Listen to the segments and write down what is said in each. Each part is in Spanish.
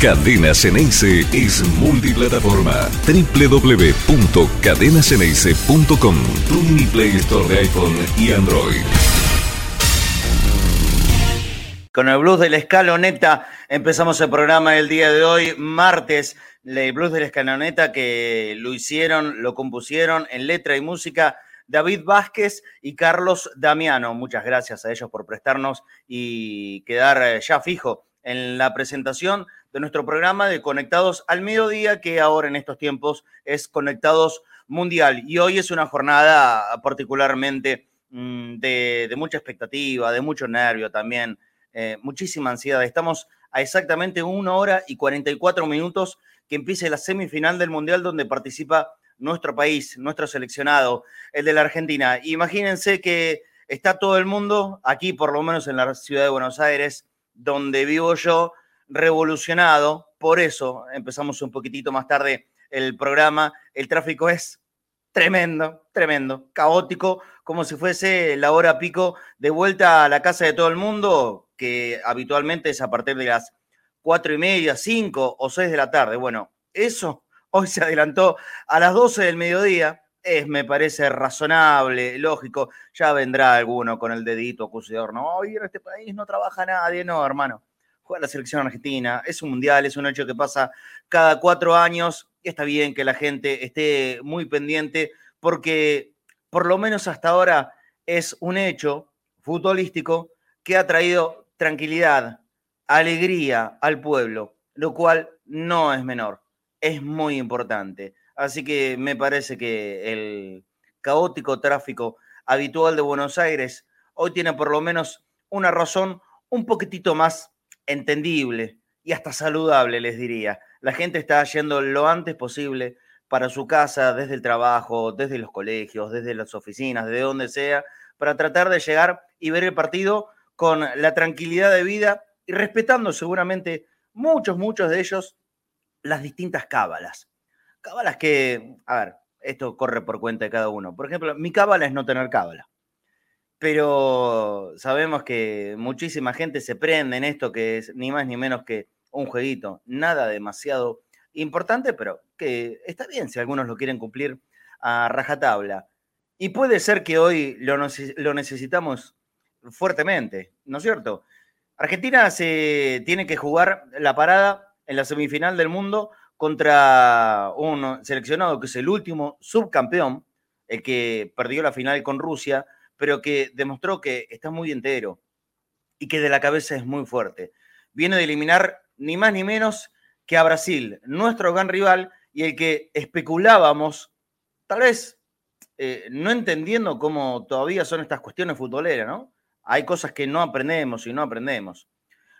Cadena Ceneice es multiplataforma. www.cadenaceneice.com Tu mini Play Store de iPhone y Android. Con el blues de la escaloneta empezamos el programa del día de hoy, martes. El blues de la escaloneta que lo hicieron, lo compusieron en letra y música David Vázquez y Carlos Damiano. Muchas gracias a ellos por prestarnos y quedar eh, ya fijo en la presentación de nuestro programa de Conectados al Mediodía, que ahora en estos tiempos es Conectados Mundial. Y hoy es una jornada particularmente mm, de, mucha expectativa, de mucho nervio también, eh, muchísima ansiedad. Estamos a exactamente una hora y 44 minutos que empiece la semifinal del Mundial donde participa nuestro país, nuestro seleccionado, el de la Argentina. Imagínense que está todo el mundo, aquí por lo menos en la ciudad de Buenos Aires, donde vivo yo, revolucionado. Por eso empezamos un poquitito más tarde el programa. El tráfico es tremendo, tremendo, caótico, como si fuese la hora pico de vuelta a la casa de todo el mundo, que habitualmente es a partir de las cuatro y media, cinco o seis de la tarde. Bueno, eso hoy se adelantó a las 12 del mediodía. Es, me parece razonable, lógico. Ya vendrá alguno con el dedito acusador. No, hoy en este país no trabaja nadie. No, hermano. Juega la selección argentina. Es un mundial, es un hecho que pasa cada cuatro años. Y está bien que la gente esté muy pendiente porque, por lo menos hasta ahora, es un hecho futbolístico que ha traído tranquilidad, alegría al pueblo, lo cual no es menor es muy importante. Así que me parece que el caótico tráfico habitual de Buenos Aires hoy tiene por lo menos una razón un poquitito más entendible y hasta saludable, les diría. La gente está yendo lo antes posible para su casa, desde el trabajo, desde los colegios, desde las oficinas, de donde sea, para tratar de llegar y ver el partido con la tranquilidad de vida y respetando seguramente muchos, muchos de ellos las distintas cábalas. Cábalas que, a ver, esto corre por cuenta de cada uno. Por ejemplo, mi cábala es no tener cábala. Pero sabemos que muchísima gente se prende en esto que es ni más ni menos que un jueguito. Nada demasiado importante, pero que está bien si algunos lo quieren cumplir a rajatabla. Y puede ser que hoy lo, lo necesitamos fuertemente, ¿no es cierto? Argentina se tiene que jugar la parada en la semifinal del mundo contra un seleccionado que es el último subcampeón, el que perdió la final con Rusia, pero que demostró que está muy entero y que de la cabeza es muy fuerte. Viene de eliminar ni más ni menos que a Brasil, nuestro gran rival y el que especulábamos, tal vez eh, no entendiendo cómo todavía son estas cuestiones futboleras, ¿no? Hay cosas que no aprendemos y no aprendemos.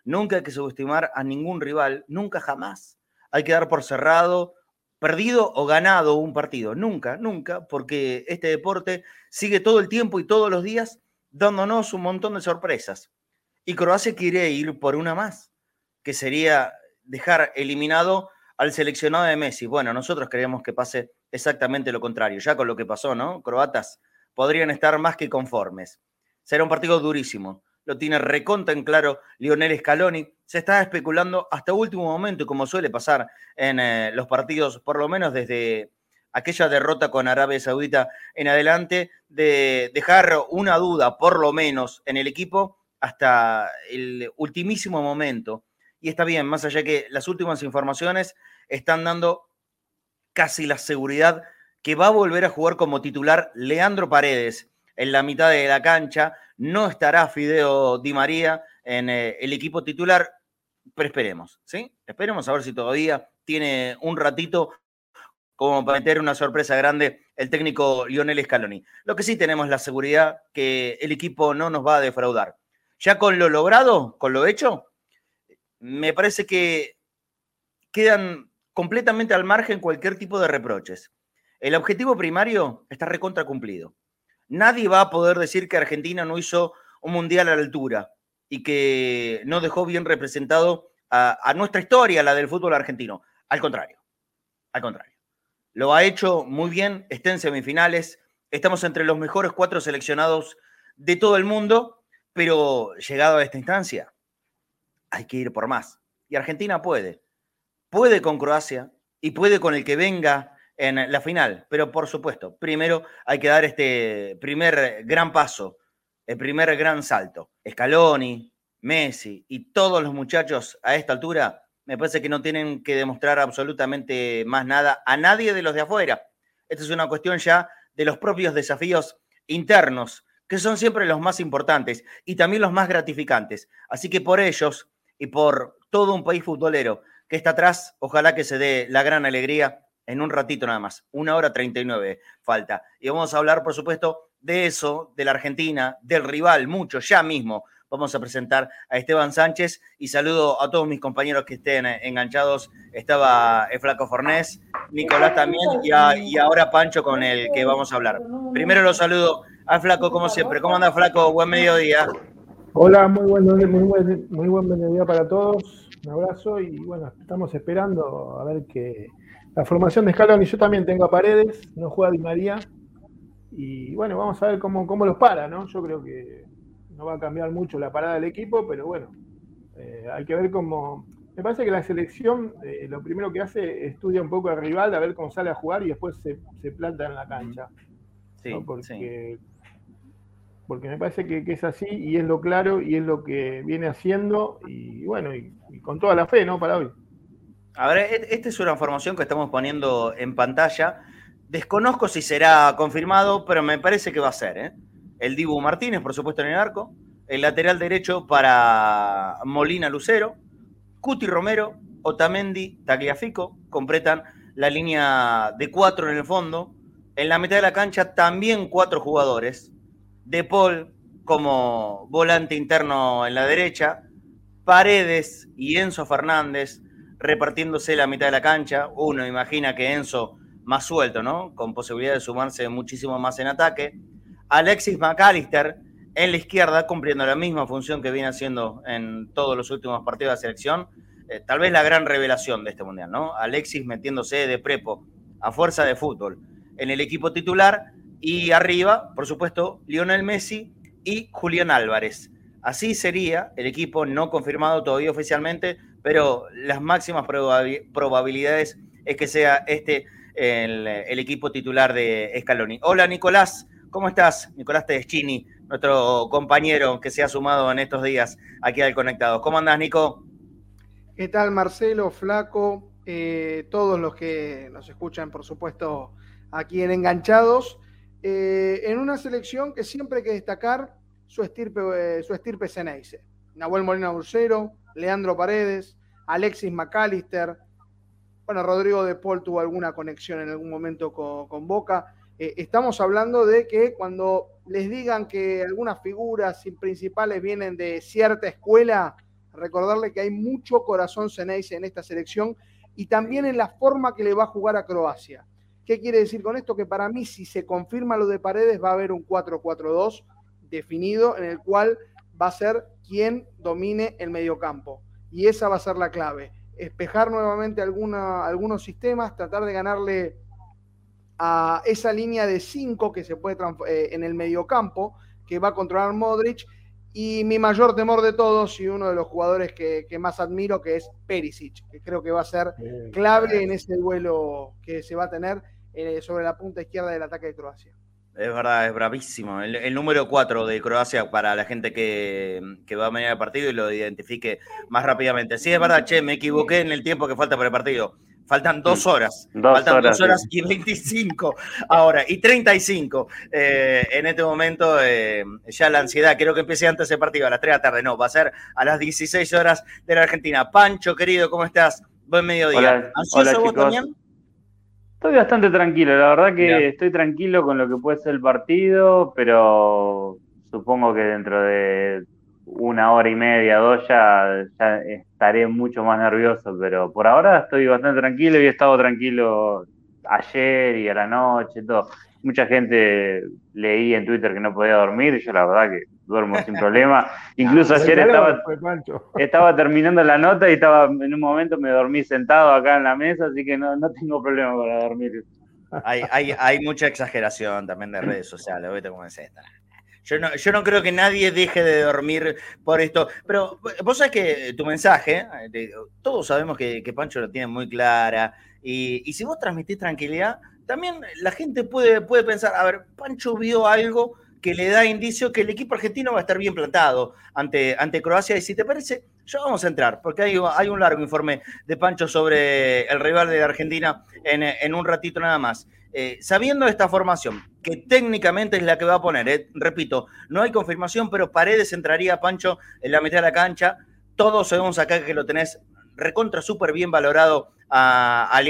Nunca hay que subestimar a ningún rival, nunca jamás. Hay que dar por cerrado, perdido o ganado un partido. Nunca, nunca, porque este deporte sigue todo el tiempo y todos los días dándonos un montón de sorpresas. Y Croacia quiere ir por una más, que sería dejar eliminado al seleccionado de Messi. Bueno, nosotros queremos que pase exactamente lo contrario, ya con lo que pasó, ¿no? Croatas podrían estar más que conformes. Será un partido durísimo lo tiene reconta en claro Lionel Scaloni. Se está especulando hasta último momento, como suele pasar en eh, los partidos, por lo menos desde aquella derrota con Arabia Saudita en adelante, de dejar una duda, por lo menos, en el equipo hasta el ultimísimo momento. Y está bien, más allá que las últimas informaciones están dando casi la seguridad que va a volver a jugar como titular Leandro Paredes en la mitad de la cancha no estará Fideo Di María en eh, el equipo titular, pero esperemos, ¿sí? Esperemos a ver si todavía tiene un ratito como para meter una sorpresa grande el técnico Lionel Scaloni. Lo que sí tenemos la seguridad que el equipo no nos va a defraudar. Ya con lo logrado, con lo hecho, me parece que quedan completamente al margen cualquier tipo de reproches. El objetivo primario está recontra cumplido. Nadie va a poder decir que Argentina no hizo un mundial a la altura y que no dejó bien representado a, nuestra historia, la del fútbol argentino. Al contrario, al contrario. Lo ha hecho muy bien, está en semifinales, estamos entre los mejores cuatro seleccionados de todo el mundo, pero llegado a esta instancia, hay que ir por más. Y Argentina puede. puede con Croacia y puede con el que venga en la final. Pero por supuesto, primero hay que dar este primer gran paso, el primer gran salto. Scaloni, Messi y todos los muchachos a esta altura, me parece que no tienen que demostrar absolutamente más nada a nadie de los de afuera. Esta es una cuestión ya de los propios desafíos internos, que son siempre los más importantes y también los más gratificantes. Así que por ellos y por todo un país futbolero que está atrás, ojalá que se dé la gran alegría en un ratito nada más. Una hora 39 falta. Y vamos a hablar, por supuesto, de eso, de la Argentina, del rival, mucho, ya mismo. Vamos a presentar a Esteban Sánchez y saludo a todos mis compañeros que estén enganchados. Estaba el Flaco Fornés, Nicolás también y, ahora Pancho con el que vamos a hablar. Primero lo saludo al Flaco, como siempre. ¿Cómo anda, Flaco? Buen mediodía. Hola, muy buen, muy, muy buen mediodía para todos. Un abrazo y bueno, estamos esperando a ver que la formación de Scaloni, yo también tengo a Paredes, no juega Di María. Y bueno, vamos a ver cómo, cómo los para, ¿no? Yo creo que no va a cambiar mucho la parada del equipo, pero bueno, eh, hay que ver cómo. Me parece que la selección eh, lo primero que hace es estudia un poco al rival, a ver cómo sale a jugar y después se, planta en la cancha. Sí, porque, porque me parece que, es así y es lo claro y es lo que viene haciendo y bueno, y con toda la fe, ¿no? Para hoy. A ver, e-, esta es una información que estamos poniendo en pantalla. Desconozco si será confirmado, pero me parece que va a ser. ¿eh? El Dibu Martínez, por supuesto, en el arco. El lateral derecho para Molina Lucero. Cuti Romero, Otamendi, Tagliafico completan la línea de cuatro en el fondo. En la mitad de la cancha también cuatro jugadores. De Paul como volante interno en la derecha. Paredes y Enzo Fernández repartiéndose la mitad de la cancha. Uno imagina que Enzo más suelto, ¿no? Con posibilidad de sumarse muchísimo más en ataque. Alexis McAllister en la izquierda, cumpliendo la misma función que viene haciendo en todos los últimos partidos de selección. Eh, tal vez la gran revelación de este mundial, ¿no? Alexis metiéndose de prepo a fuerza de fútbol en el equipo titular y arriba, por supuesto, Lionel Messi y Julián Álvarez. Así sería el equipo no confirmado todavía oficialmente, pero las máximas probabilidades es que sea este el, equipo titular de Scaloni. Hola Nicolás, ¿cómo estás? Nicolás Tedeschini, nuestro compañero que se ha sumado en estos días aquí al Conectado. ¿Cómo andás, Nico? ¿Qué tal, Marcelo, Flaco? Eh, todos los que nos escuchan, por supuesto, aquí en Enganchados. Eh, en una selección que siempre hay que destacar su estirpe, eh, su estirpe Ceneice. Molina Bursero, Leandro Paredes, Alexis McAllister. Bueno, Rodrigo de Paul tuvo alguna conexión en algún momento con, Boca. Eh, estamos hablando de que cuando les digan que algunas figuras principales vienen de cierta escuela, recordarle que hay mucho corazón Ceneice en esta selección y también en la forma que le va a jugar a Croacia. ¿Qué quiere decir con esto? Que para mí, si se confirma lo de Paredes, va a haber un 4-4-2 definido en el cual va a ser quien domine el mediocampo. Y esa va a ser la clave. Espejar nuevamente alguna, algunos sistemas, tratar de ganarle a esa línea de 5 que se puede eh, en el mediocampo, que va a controlar Modric. Y mi mayor temor de todos, y uno de los jugadores que, más admiro, que es Perisic, que creo que va a ser clave en ese duelo que se va a tener eh, sobre la punta izquierda del ataque de Croacia. Es verdad, es bravísimo. El, número 4 de Croacia para la gente que, va a venir al partido y lo identifique más rápidamente. Sí, es verdad, che, me equivoqué en el tiempo que falta para el partido. Faltan dos horas. Faltan dos horas y 25 ahora, y 35. Eh, en este momento, eh, ya la ansiedad, creo que empiece antes el partido, a las 3 de la tarde. No, va a ser a las 16 horas de la Argentina. Pancho, querido, ¿cómo estás? Buen mediodía. ¿Ansioso vos también? Estoy bastante tranquilo, la verdad que estoy tranquilo con lo que puede ser el partido, pero supongo que dentro de una hora y media, dos, ya, ya estaré mucho más nervioso, pero por ahora estoy bastante tranquilo y he estado tranquilo ayer y a la noche, todo. Mucha gente leí en Twitter que no podía dormir, yo la verdad que duermo sin problema. Incluso ayer estaba, estaba terminando la nota y estaba en un momento me dormí sentado acá en la mesa, así que no, tengo problema para dormir. Hay, hay, hay mucha exageración también de redes sociales, ¿viste cómo es esta? Yo no, yo no creo que nadie deje de dormir por esto. Pero vos sabés que tu mensaje, todos sabemos que, Pancho lo tiene muy clara. Y, y, si vos transmitís tranquilidad, también la gente puede, puede pensar, a ver, Pancho vio algo que le da indicio que el equipo argentino va a estar bien plantado ante, ante Croacia. Y si te parece, ya vamos a entrar, porque hay, hay un largo informe de Pancho sobre el rival de Argentina en, en un ratito nada más. Eh, sabiendo esta formación, que técnicamente es la que va a poner, eh, repito, no hay confirmación, pero Paredes entraría Pancho en la mitad de la cancha. Todos sabemos acá que lo tenés recontra súper bien valorado a,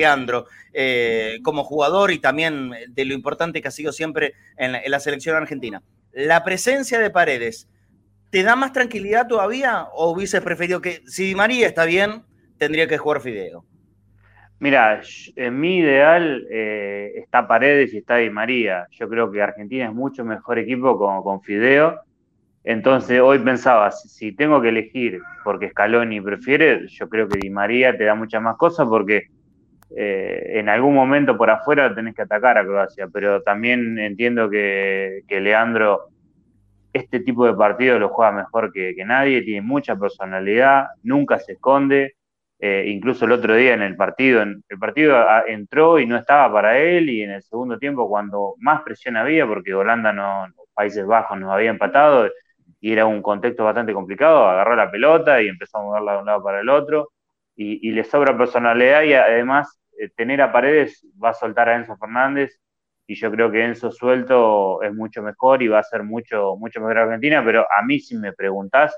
eh, como jugador y también de lo importante que ha sido siempre en la, selección argentina. La presencia de Paredes, ¿te da más tranquilidad todavía o hubieses preferido que si María está bien, tendría que jugar Fideo? Mira, en mi ideal eh, está Paredes y está Di María. Yo creo que Argentina es mucho mejor equipo con Fideo. Entonces hoy pensaba, si, tengo que elegir porque Scaloni prefiere, yo creo que Di María te da muchas más cosas porque eh, en algún momento por afuera tenés que atacar a Croacia, pero también entiendo que, Leandro este tipo de partido lo juega mejor que, nadie, tiene mucha personalidad, nunca se esconde, eh, incluso el otro día en el partido, el partido entró y no estaba para él, y en el segundo tiempo, cuando más presión había, porque Holanda no, Países Bajos nos había empatado y era un contexto bastante complicado, agarró la pelota y empezó a moverla de un lado para el otro, y, le sobra personalidad y además eh, tener a Paredes va a soltar a Enzo Fernández, y yo creo que Enzo suelto es mucho mejor y va a ser mucho, mucho mejor Argentina, pero a mí si me preguntás,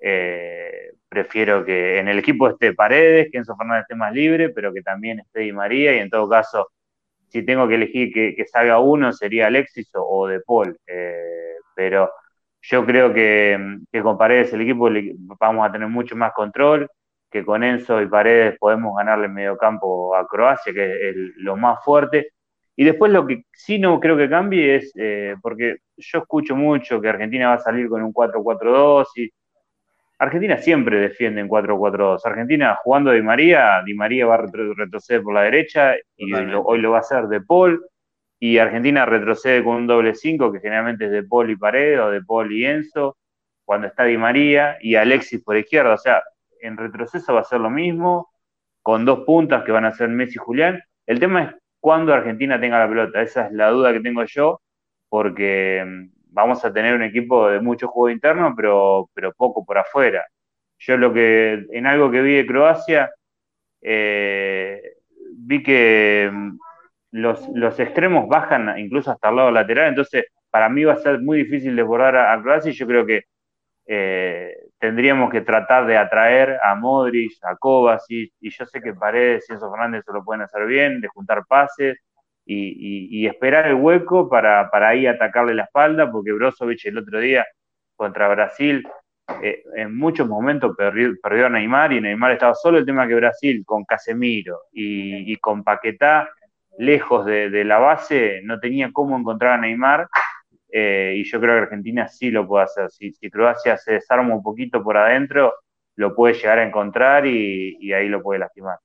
eh, prefiero que en el equipo esté Paredes, que Enzo Fernández esté más libre, pero que también esté Di María, y en todo caso, si tengo que elegir que, salga uno, sería Alexis o, De Paul. Eh, pero yo creo que, con Paredes el equipo vamos a tener mucho más control, que con Enzo y Paredes podemos ganarle en medio campo a Croacia, que es lo más fuerte. Y después lo que sí no creo que cambie es, eh, porque yo escucho mucho que Argentina va a salir con un 4-4-2 y Argentina siempre defiende en 4-4-2. Argentina jugando Di María, Di María va a retroceder por la derecha y hoy lo va a hacer De Paul. Y Argentina retrocede con un doble 5 que generalmente es De Paul y Paredes o De Paul y Enzo cuando está Di María y Alexis por izquierda. O sea, en retroceso va a ser lo mismo con dos puntas que van a ser Messi y Julián. El tema es cuándo Argentina tenga la pelota. Esa es la duda que tengo yo porque mm, vamos a tener un equipo de mucho juego interno, pero, pero poco por afuera. Yo lo que, en algo que vi de Croacia, eh, vi que mm, los, extremos bajan incluso hasta el lado lateral, entonces para mí va a ser muy difícil desbordar a, y yo creo que eh, tendríamos que tratar de atraer a Modric, a Kovacic, y yo sé que Paredes y Enzo Fernández se lo pueden hacer bien, de juntar pases, y, esperar el hueco para, para, ahí atacarle la espalda, porque Brozovic el otro día contra Brasil eh, en muchos momentos perdió, perdió, a Neymar y Neymar estaba solo. El tema que Brasil con Casemiro y, con Paquetá lejos de, la base no tenía cómo encontrar a Neymar. Eh, y yo creo que Argentina sí lo puede hacer. Si, Croacia se desarma un poquito por adentro, lo puede llegar a encontrar y ahí lo puede lastimar.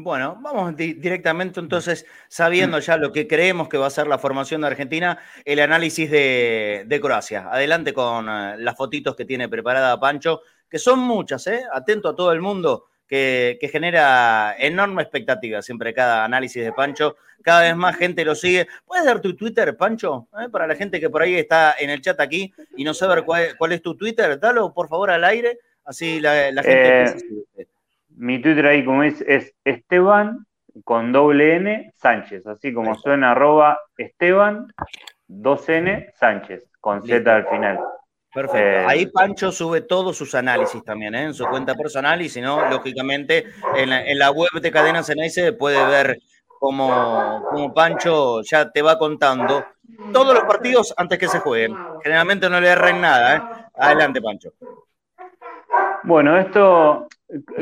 Bueno, vamos directamente entonces, sabiendo ya lo que creemos que va a ser la formación de Argentina, el análisis de, Croacia. Adelante con eh, las fotitos que tiene preparada Pancho, que son muchas, ¿eh? Atento a todo el mundo, que, genera enorme expectativa siempre cada análisis de Pancho. Cada vez más gente lo sigue. ¿Puedes dar tu Twitter, Pancho? ¿Eh? Para la gente que por ahí está en el chat aquí y no sabe cuál, cuál es tu Twitter, dalo por favor al aire, así la, gente... Eh, mi Twitter ahí como es, es Esteban con doble N Sánchez, así como suena arroba Esteban 2N Sánchez, con Z al final. Perfecto. Eh, ahí Pancho sube todos sus análisis también, ¿eh? en su cuenta personal y si no, lógicamente, en la, web de Cadena Ceneice puede ver cómo, cómo, Pancho ya te va contando todos los partidos antes que se jueguen. Generalmente no le erren nada. ¿eh? Adelante, Pancho. Bueno, esto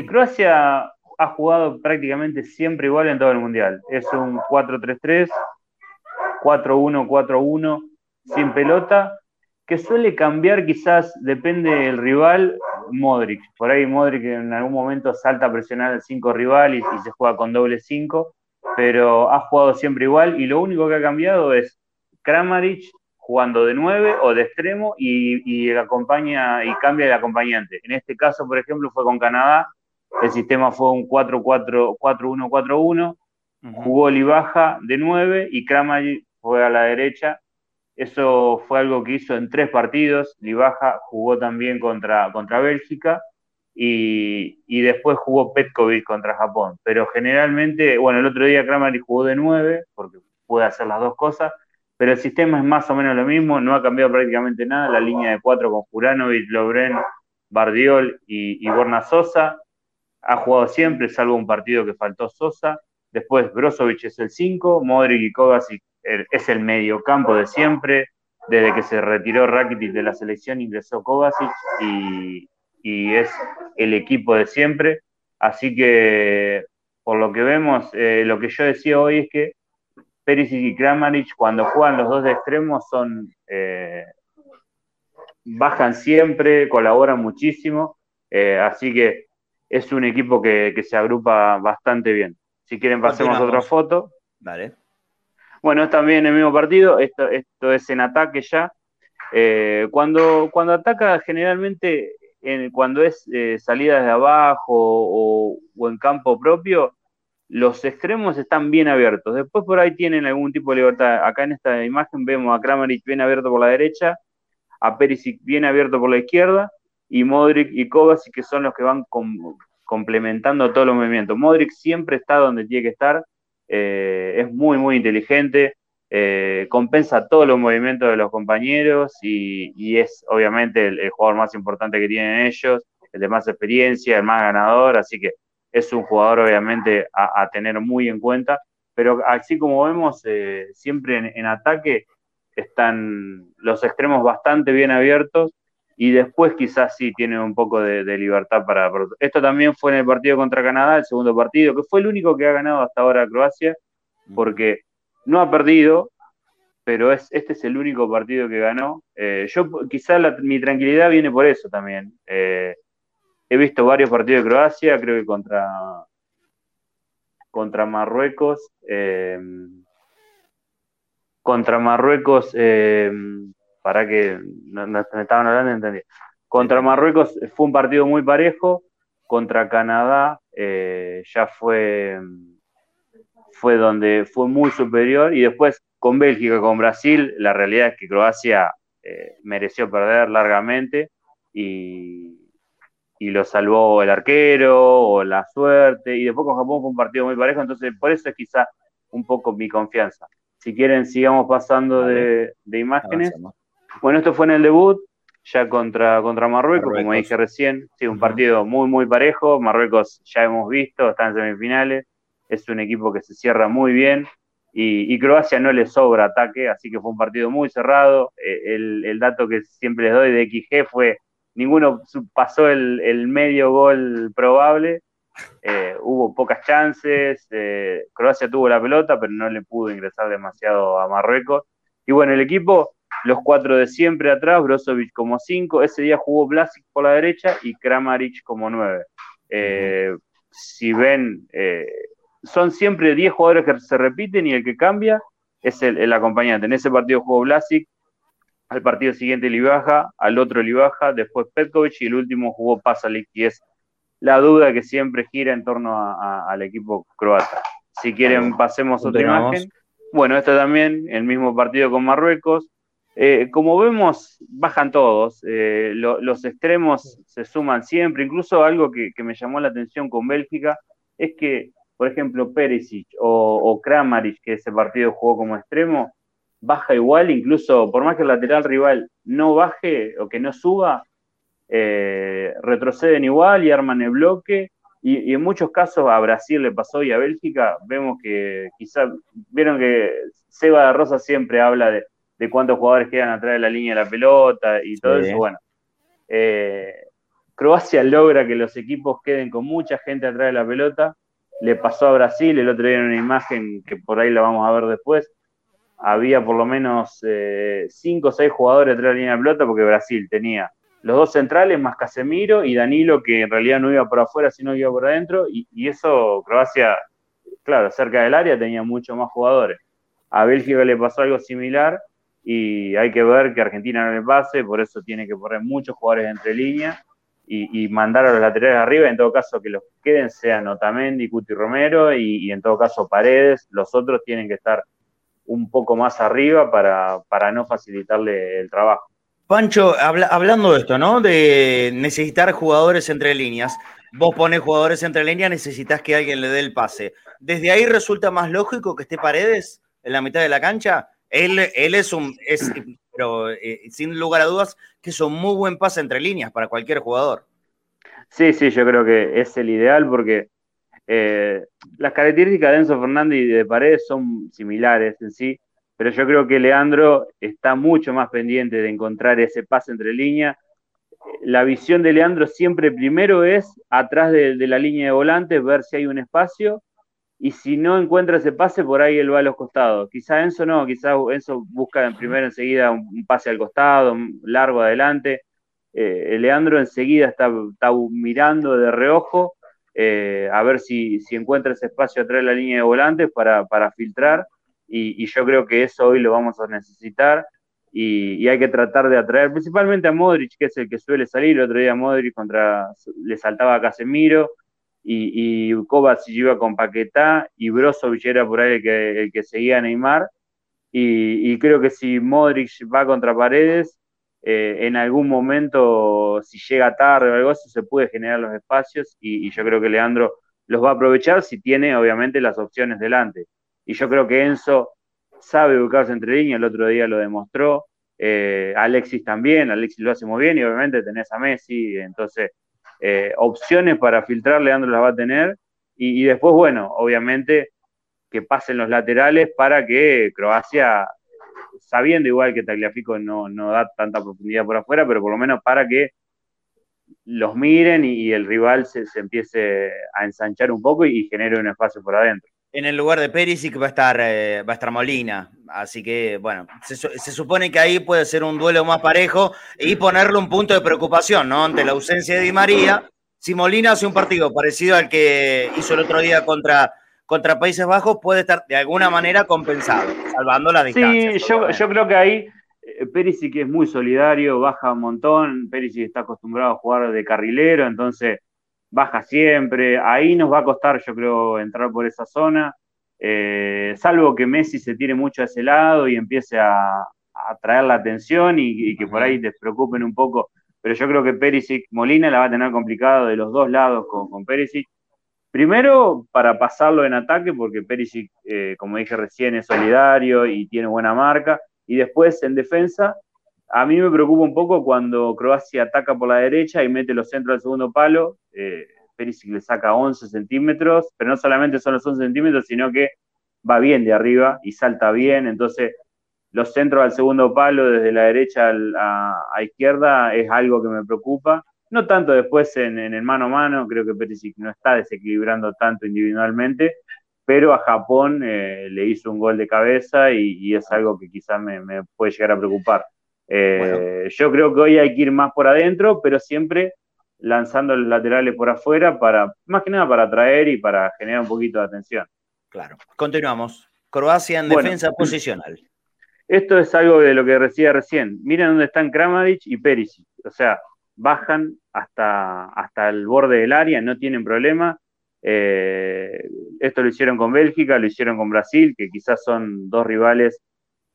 Croacia ha jugado prácticamente siempre igual en todo el mundial. Es un 4-3-3, 4-1-4-1, sin pelota, que suele cambiar quizás, depende del rival, Modric. Por ahí Modric en algún momento salta a presionar al 5 rival y, se juega con doble 5, pero ha jugado siempre igual y lo único que ha cambiado es Kramaric jugando de 9 o de extremo y, acompaña y cambia el acompañante. En este caso, por ejemplo, fue con Canadá, el sistema fue un 4-4-1-4-1, jugó Libaja de 9 y Kramaric fue a la derecha. Eso fue algo que hizo en tres partidos. Libaja jugó también contra, contra Bélgica y, y, después jugó Petkovic contra Japón. Pero generalmente, bueno, el otro día Kramaric jugó de 9 porque puede hacer las dos cosas pero el sistema es más o menos lo mismo, no ha cambiado prácticamente nada, la línea de cuatro con Juranovic, Lobren, Bardiol y, y Borna Sosa, ha jugado siempre, salvo un partido que faltó Sosa, después Brozovic es el 5, Modric y Kovacic es el mediocampo de siempre, desde que se retiró Rakitic de la selección ingresó Kovacic y, y es el equipo de siempre, así que por lo que vemos, eh, lo que yo decía hoy es que Perisic y Kramaric cuando juegan los dos de extremos son eh, bajan siempre, colaboran muchísimo, eh, así que es un equipo que, se agrupa bastante bien. Si quieren pasemos otra foto. Vale. Bueno, es también el mismo partido, esto, es en ataque ya. Eh, cuando, cuando ataca generalmente, cuando es salida de abajo o, o en campo propio, los extremos están bien abiertos. Después por ahí tienen algún tipo de libertad. Acá en esta imagen vemos a Kramaric bien abierto por la derecha, a Perisic bien abierto por la izquierda y Modric y Kovacic que son los que van complementando todos los movimientos. Modric siempre está donde tiene que estar, eh, es muy, muy inteligente, eh, compensa todos los movimientos de los compañeros y, es obviamente el, jugador más importante que tienen ellos, el de más experiencia, el más ganador, así que es un jugador obviamente a, tener muy en cuenta, pero así como vemos, eh, siempre en, ataque están los extremos bastante bien abiertos y después quizás sí tienen un poco de, libertad para, Esto también fue en el partido contra Canadá, el segundo partido, que fue el único que ha ganado hasta ahora Croacia, porque no ha perdido, pero es, este es el único partido que ganó. Eh, yo quizás mi tranquilidad viene por eso también. Eh, he visto varios partidos de Croacia, creo que contra, contra Marruecos. Eh, contra Marruecos, para que no, me estaban hablando, entendí. Contra Marruecos fue un partido muy parejo, contra Canadá eh, ya fue, fue donde fue muy superior y después con Bélgica, con Brasil, la realidad es que Croacia mereció perder largamente y, y lo salvó el arquero o la suerte. Y después con Japón fue un partido muy parejo, entonces por eso es quizá un poco mi confianza. Si quieren, sigamos pasando de, imágenes. Bueno, esto fue en el debut, ya contra, contra Marruecos, como dije recién. Sí, un partido muy, muy parejo. Marruecos ya hemos visto, está en semifinales. Es un equipo que se cierra muy bien. Y, Croacia no le sobra ataque, así que fue un partido muy cerrado. El, el dato que siempre les doy de XG fue ninguno pasó el, medio gol probable, eh, hubo pocas chances, eh, Croacia tuvo la pelota, pero no le pudo ingresar demasiado a Marruecos. Y bueno, el equipo, los cuatro de siempre atrás, Brozovic como cinco, ese día jugó Blasic por la derecha y Kramaric como nueve. Eh, si ven, son siempre diez jugadores que se repiten y el que cambia es el, el acompañante. En ese partido jugó Blasic, al partido siguiente Libaja, al otro Libaja, después Petkovic y el último jugó Pasalic, y es la duda que siempre gira en torno al equipo croata. Si quieren, pasemos otra imagen. Bueno, esto también, el mismo partido con Marruecos. Eh, como vemos, bajan todos. Eh, los extremos se suman siempre. Incluso algo que, me llamó la atención con Bélgica es que, por ejemplo, Perisic o, o Kramaric, que ese partido jugó como extremo, baja igual, incluso por más que el lateral rival no baje o que no suba, eh, retroceden igual y arman el bloque. Y, en muchos casos a Brasil le pasó y a Bélgica, vemos que quizás, vieron que Seba de Rosa siempre habla de, cuántos jugadores quedan atrás de la línea de la pelota y todo eso. Bueno, eh, Croacia logra que los equipos queden con mucha gente atrás de la pelota. Le pasó a Brasil, el otro día en una imagen que por ahí la vamos a ver después había por lo menos eh, cinco o seis jugadores detrás de la línea de pelota porque Brasil tenía los dos centrales más Casemiro y Danilo que en realidad no iba por afuera sino iba por adentro y, eso Croacia, claro, cerca del área tenía muchos más jugadores. A Bélgica le pasó algo similar y hay que ver que Argentina no le pase, por eso tiene que poner muchos jugadores entre líneas y, mandar a los laterales arriba, en todo caso que los que queden sean Otamendi, Cuti Romero y, en todo caso Paredes, los otros tienen que estar un poco más arriba para, para no facilitarle el trabajo. Pancho, hablando de esto, ¿no? De necesitar jugadores entre líneas. Vos pones jugadores entre líneas, necesitas que alguien le dé el pase. ¿Desde ahí resulta más lógico que esté Paredes en la mitad de la cancha? Él, él es un, pero eh, sin lugar a dudas, que es un muy buen pase entre líneas para cualquier jugador. Sí, sí, yo creo que es el ideal porque eh, las características de Enzo Fernández y de Paredes son similares en sí pero yo creo que Leandro está mucho más pendiente de encontrar ese pase entre líneas. La visión de Leandro siempre primero es atrás de, la línea de volantes, ver si hay un espacio, y si no encuentra ese pase, por ahí él va a los costados. Quizá Enzo no, quizá Enzo busca en primero enseguida un, pase al costado, largo adelante. Eh, Leandro enseguida está, mirando de reojo eh, a ver si, encuentra ese espacio atrás de la línea de volantes para, para filtrar y, yo creo que eso hoy lo vamos a necesitar y, hay que tratar de atraer principalmente a Modric, que es el que suele salir. El otro día Modric contra, le saltaba a Casemiro y, y Kovacic iba con Paquetá y Brozovic era por ahí el que, el que seguía a Neymar. Y, creo que si Modric va contra Paredes, eh, en algún momento, si llega tarde o algo así, se puede generar los espacios y, y yo creo que Leandro los va a aprovechar si tiene obviamente las opciones delante y yo creo que Enzo sabe ubicarse entre líneas, el otro día lo demostró, eh, Alexis también, Alexis lo hace muy bien y obviamente tenés a Messi, entonces eh, opciones para filtrar Leandro las va a tener y, después, bueno, obviamente que pasen los laterales para que Croacia, sabiendo igual que Tagliafico no, no da tanta profundidad por afuera, pero por lo menos para que los miren y, el rival se, empiece a ensanchar un poco y genere un espacio por adentro. En el lugar de Perisic va a estar, eh, va a estar Molina. Así que, bueno, se, supone que ahí puede ser un duelo más parejo y ponerle un punto de preocupación, ¿no? Ante la ausencia de Di María. Si Molina hace un partido parecido al que hizo el otro día contra, contra Países Bajos, puede estar de alguna manera compensado, salvando la distancia. Sí, yo, creo que ahí eh, Perisic es muy solidario, baja un montón. Perisic está acostumbrado a jugar de carrilero, entonces baja siempre, ahí nos va a costar, yo creo, entrar por esa zona, eh, salvo que Messi se tire mucho a ese lado y empiece a, atraer la atención y, que por ahí despreocupen un poco, pero yo creo que Perisic, Molina la va a tener complicado de los dos lados con, con Perisic. Primero, para pasarlo en ataque, porque Perisic, eh, como dije recién, es solidario y tiene buena marca, y después en defensa, a mí me preocupa un poco cuando Croacia ataca por la derecha y mete los centros al segundo palo. Eh, Perisic le saca 11 centímetros, pero no solamente son los 11 centímetros, sino que va bien de arriba y salta bien. Entonces, los centros al segundo palo, desde la derecha a, izquierda, es algo que me preocupa. No tanto después en, el mano a mano, creo que Perisic no está desequilibrando tanto individualmente, pero a Japón eh, le hizo un gol de cabeza y, es algo que quizás me puede llegar a preocupar. Eh, yo creo que hoy hay que ir más por adentro, pero siempre lanzando los laterales por afuera para, más que nada para atraer y para generar un poquito de atención. Claro. Continuamos. Croacia en defensa posicional. Esto es algo de lo que decía recién. Miren dónde están Kramaric y Perisic. O sea, bajan hasta, hasta el borde del área, no tienen problema. Eh, esto lo hicieron con Bélgica, lo hicieron con Brasil, que quizás son dos rivales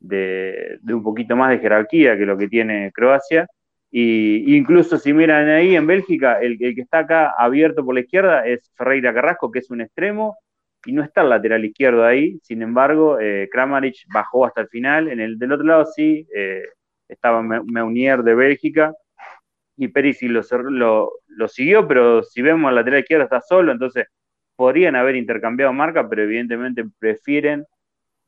de, un poquito más de jerarquía que lo que tiene Croacia. Y incluso si miran ahí en Bélgica, el, que está acá abierto por la izquierda es Ferreira Carrasco, que es un extremo, y no está el lateral izquierdo ahí. Sin embargo, eh, Kramaric bajó hasta el final. En el del otro lado sí eh, estaba Meunier de Bélgica y Perisic lo, lo, lo, siguió, pero si vemos el lateral izquierdo está solo, entonces podrían haber intercambiado marca, pero evidentemente prefieren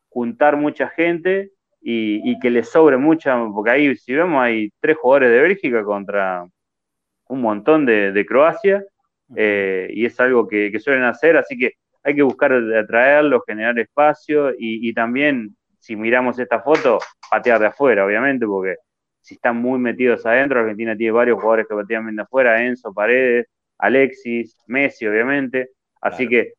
juntar mucha gente y, que le sobre mucha, porque ahí, si vemos, hay tres jugadores de Bélgica contra un montón de, Croacia, eh, y es algo que, suelen hacer, así que hay que buscar atraerlo, generar espacio, y, también, si miramos esta foto, patear de afuera, obviamente, porque si están muy metidos adentro, Argentina tiene varios jugadores que patean bien de afuera, Enzo, Paredes, Alexis, Messi, obviamente, así que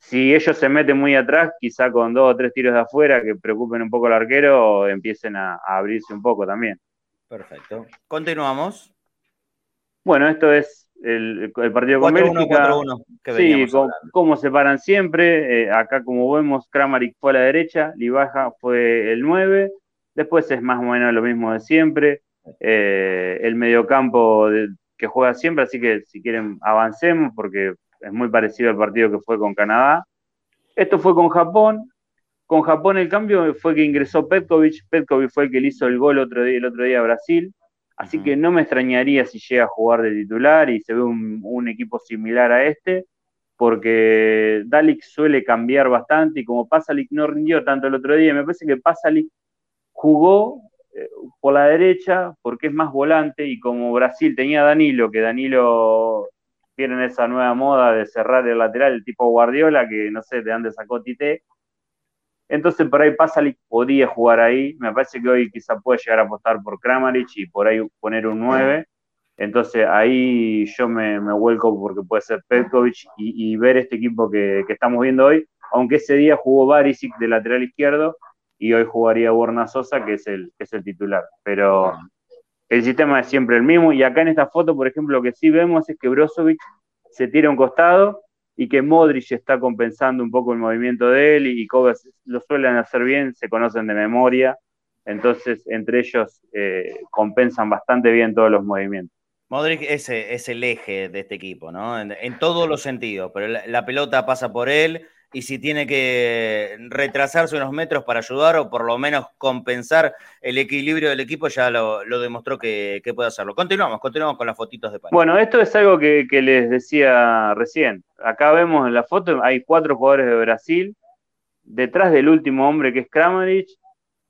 si ellos se meten muy atrás, quizá con dos o tres tiros de afuera que preocupen un poco al arquero, empiecen a, abrirse un poco también. Perfecto. Continuamos. Bueno, esto es el, partido con Bélgica. sí, cómo se paran siempre. Eh, acá, como vemos, Kramaric fue a la derecha, Libaja fue el 9. Después es más o menos lo mismo de siempre. Eh, el mediocampo que juega siempre, así que si quieren avancemos porque es muy parecido al partido que fue con Canadá. Esto fue con Japón. Con Japón el cambio fue que ingresó Petkovic. Petkovic fue el que le hizo el gol otro día, el otro día a Brasil. Así que no me extrañaría si llega a jugar de titular y se ve un, equipo similar a este, porque Dalik suele cambiar bastante y como Pasalic no rindió tanto el otro día, me parece que Pasalic jugó eh, por la derecha porque es más volante y como Brasil tenía Danilo, que Danilo tienen esa nueva moda de cerrar el lateral, el tipo Guardiola, que no sé de dónde sacó Tite. Entonces por ahí Pasalic podía jugar ahí. Me parece que hoy quizá puede llegar a apostar por Kramaric y por ahí poner un 9. Entonces ahí yo me, vuelco porque puede ser Petkovic y, ver este equipo que, estamos viendo hoy, aunque ese día jugó Barisic de lateral izquierdo y hoy jugaría Borna Sosa, que es el, que es el titular. Pero el sistema es siempre el mismo. Y acá en esta foto, por ejemplo, lo que sí vemos es que Brozovic se tira a un costado y que Modric está compensando un poco el movimiento de él y, Kovac lo suelen hacer bien, se conocen de memoria. Entonces, entre ellos eh, compensan bastante bien todos los movimientos. Modric es, es el eje de este equipo, ¿no? En, todos los sentidos, pero la pelota pasa por él, y si tiene que retrasarse unos metros para ayudar o por lo menos compensar el equilibrio del equipo, ya lo, demostró que, puede hacerlo. Continuamos, continuamos con las fotitos de panel. Bueno, esto es algo que, les decía recién. Acá vemos en la foto, hay cuatro jugadores de Brasil, detrás del último hombre que es Kramaric,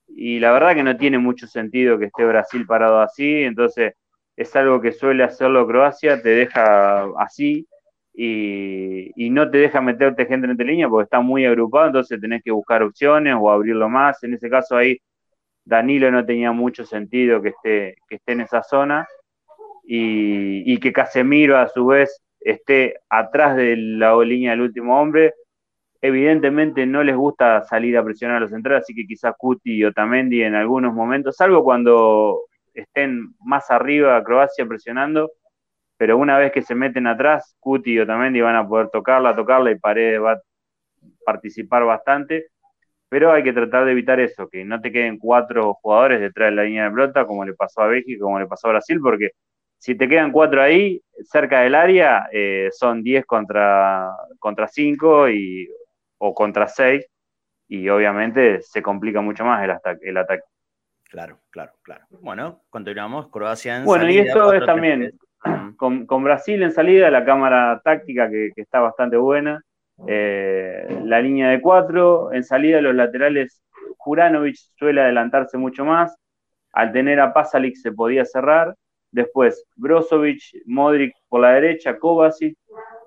y la verdad que no tiene mucho sentido que esté Brasil parado así, entonces es algo que suele hacerlo Croacia, te deja así, y, no te deja meterte gente en línea porque está muy agrupado, entonces tenés que buscar opciones o abrirlo más. En ese caso ahí Danilo no tenía mucho sentido que esté, que esté en esa zona y, que Casemiro a su vez esté atrás de la línea del último hombre. Evidentemente no les gusta salir a presionar a los centrales, así que quizás Cuti y Otamendi en algunos momentos, salvo cuando estén más arriba Croacia presionando, pero una vez que se meten atrás, Cuti y Otamendi van a poder tocarla, tocarla y Paredes va a participar bastante, pero hay que tratar de evitar eso, que no te queden cuatro jugadores detrás de la línea de pelota, como le pasó a México, como le pasó a Brasil, porque si te quedan cuatro ahí, cerca del área, eh, son 10 contra, contra 5 y, o contra 6, y obviamente se complica mucho más el, ataque. El ataque. Claro, claro, claro. Bueno, continuamos. Croacia en Bueno, y esto es también con, Brasil en salida, la cámara táctica que, está bastante buena. Eh, la línea de cuatro, en salida los laterales, Juranovic suele adelantarse mucho más. Al tener a Pasalic se podía cerrar. Después Brozovic, Modric por la derecha, Kovacic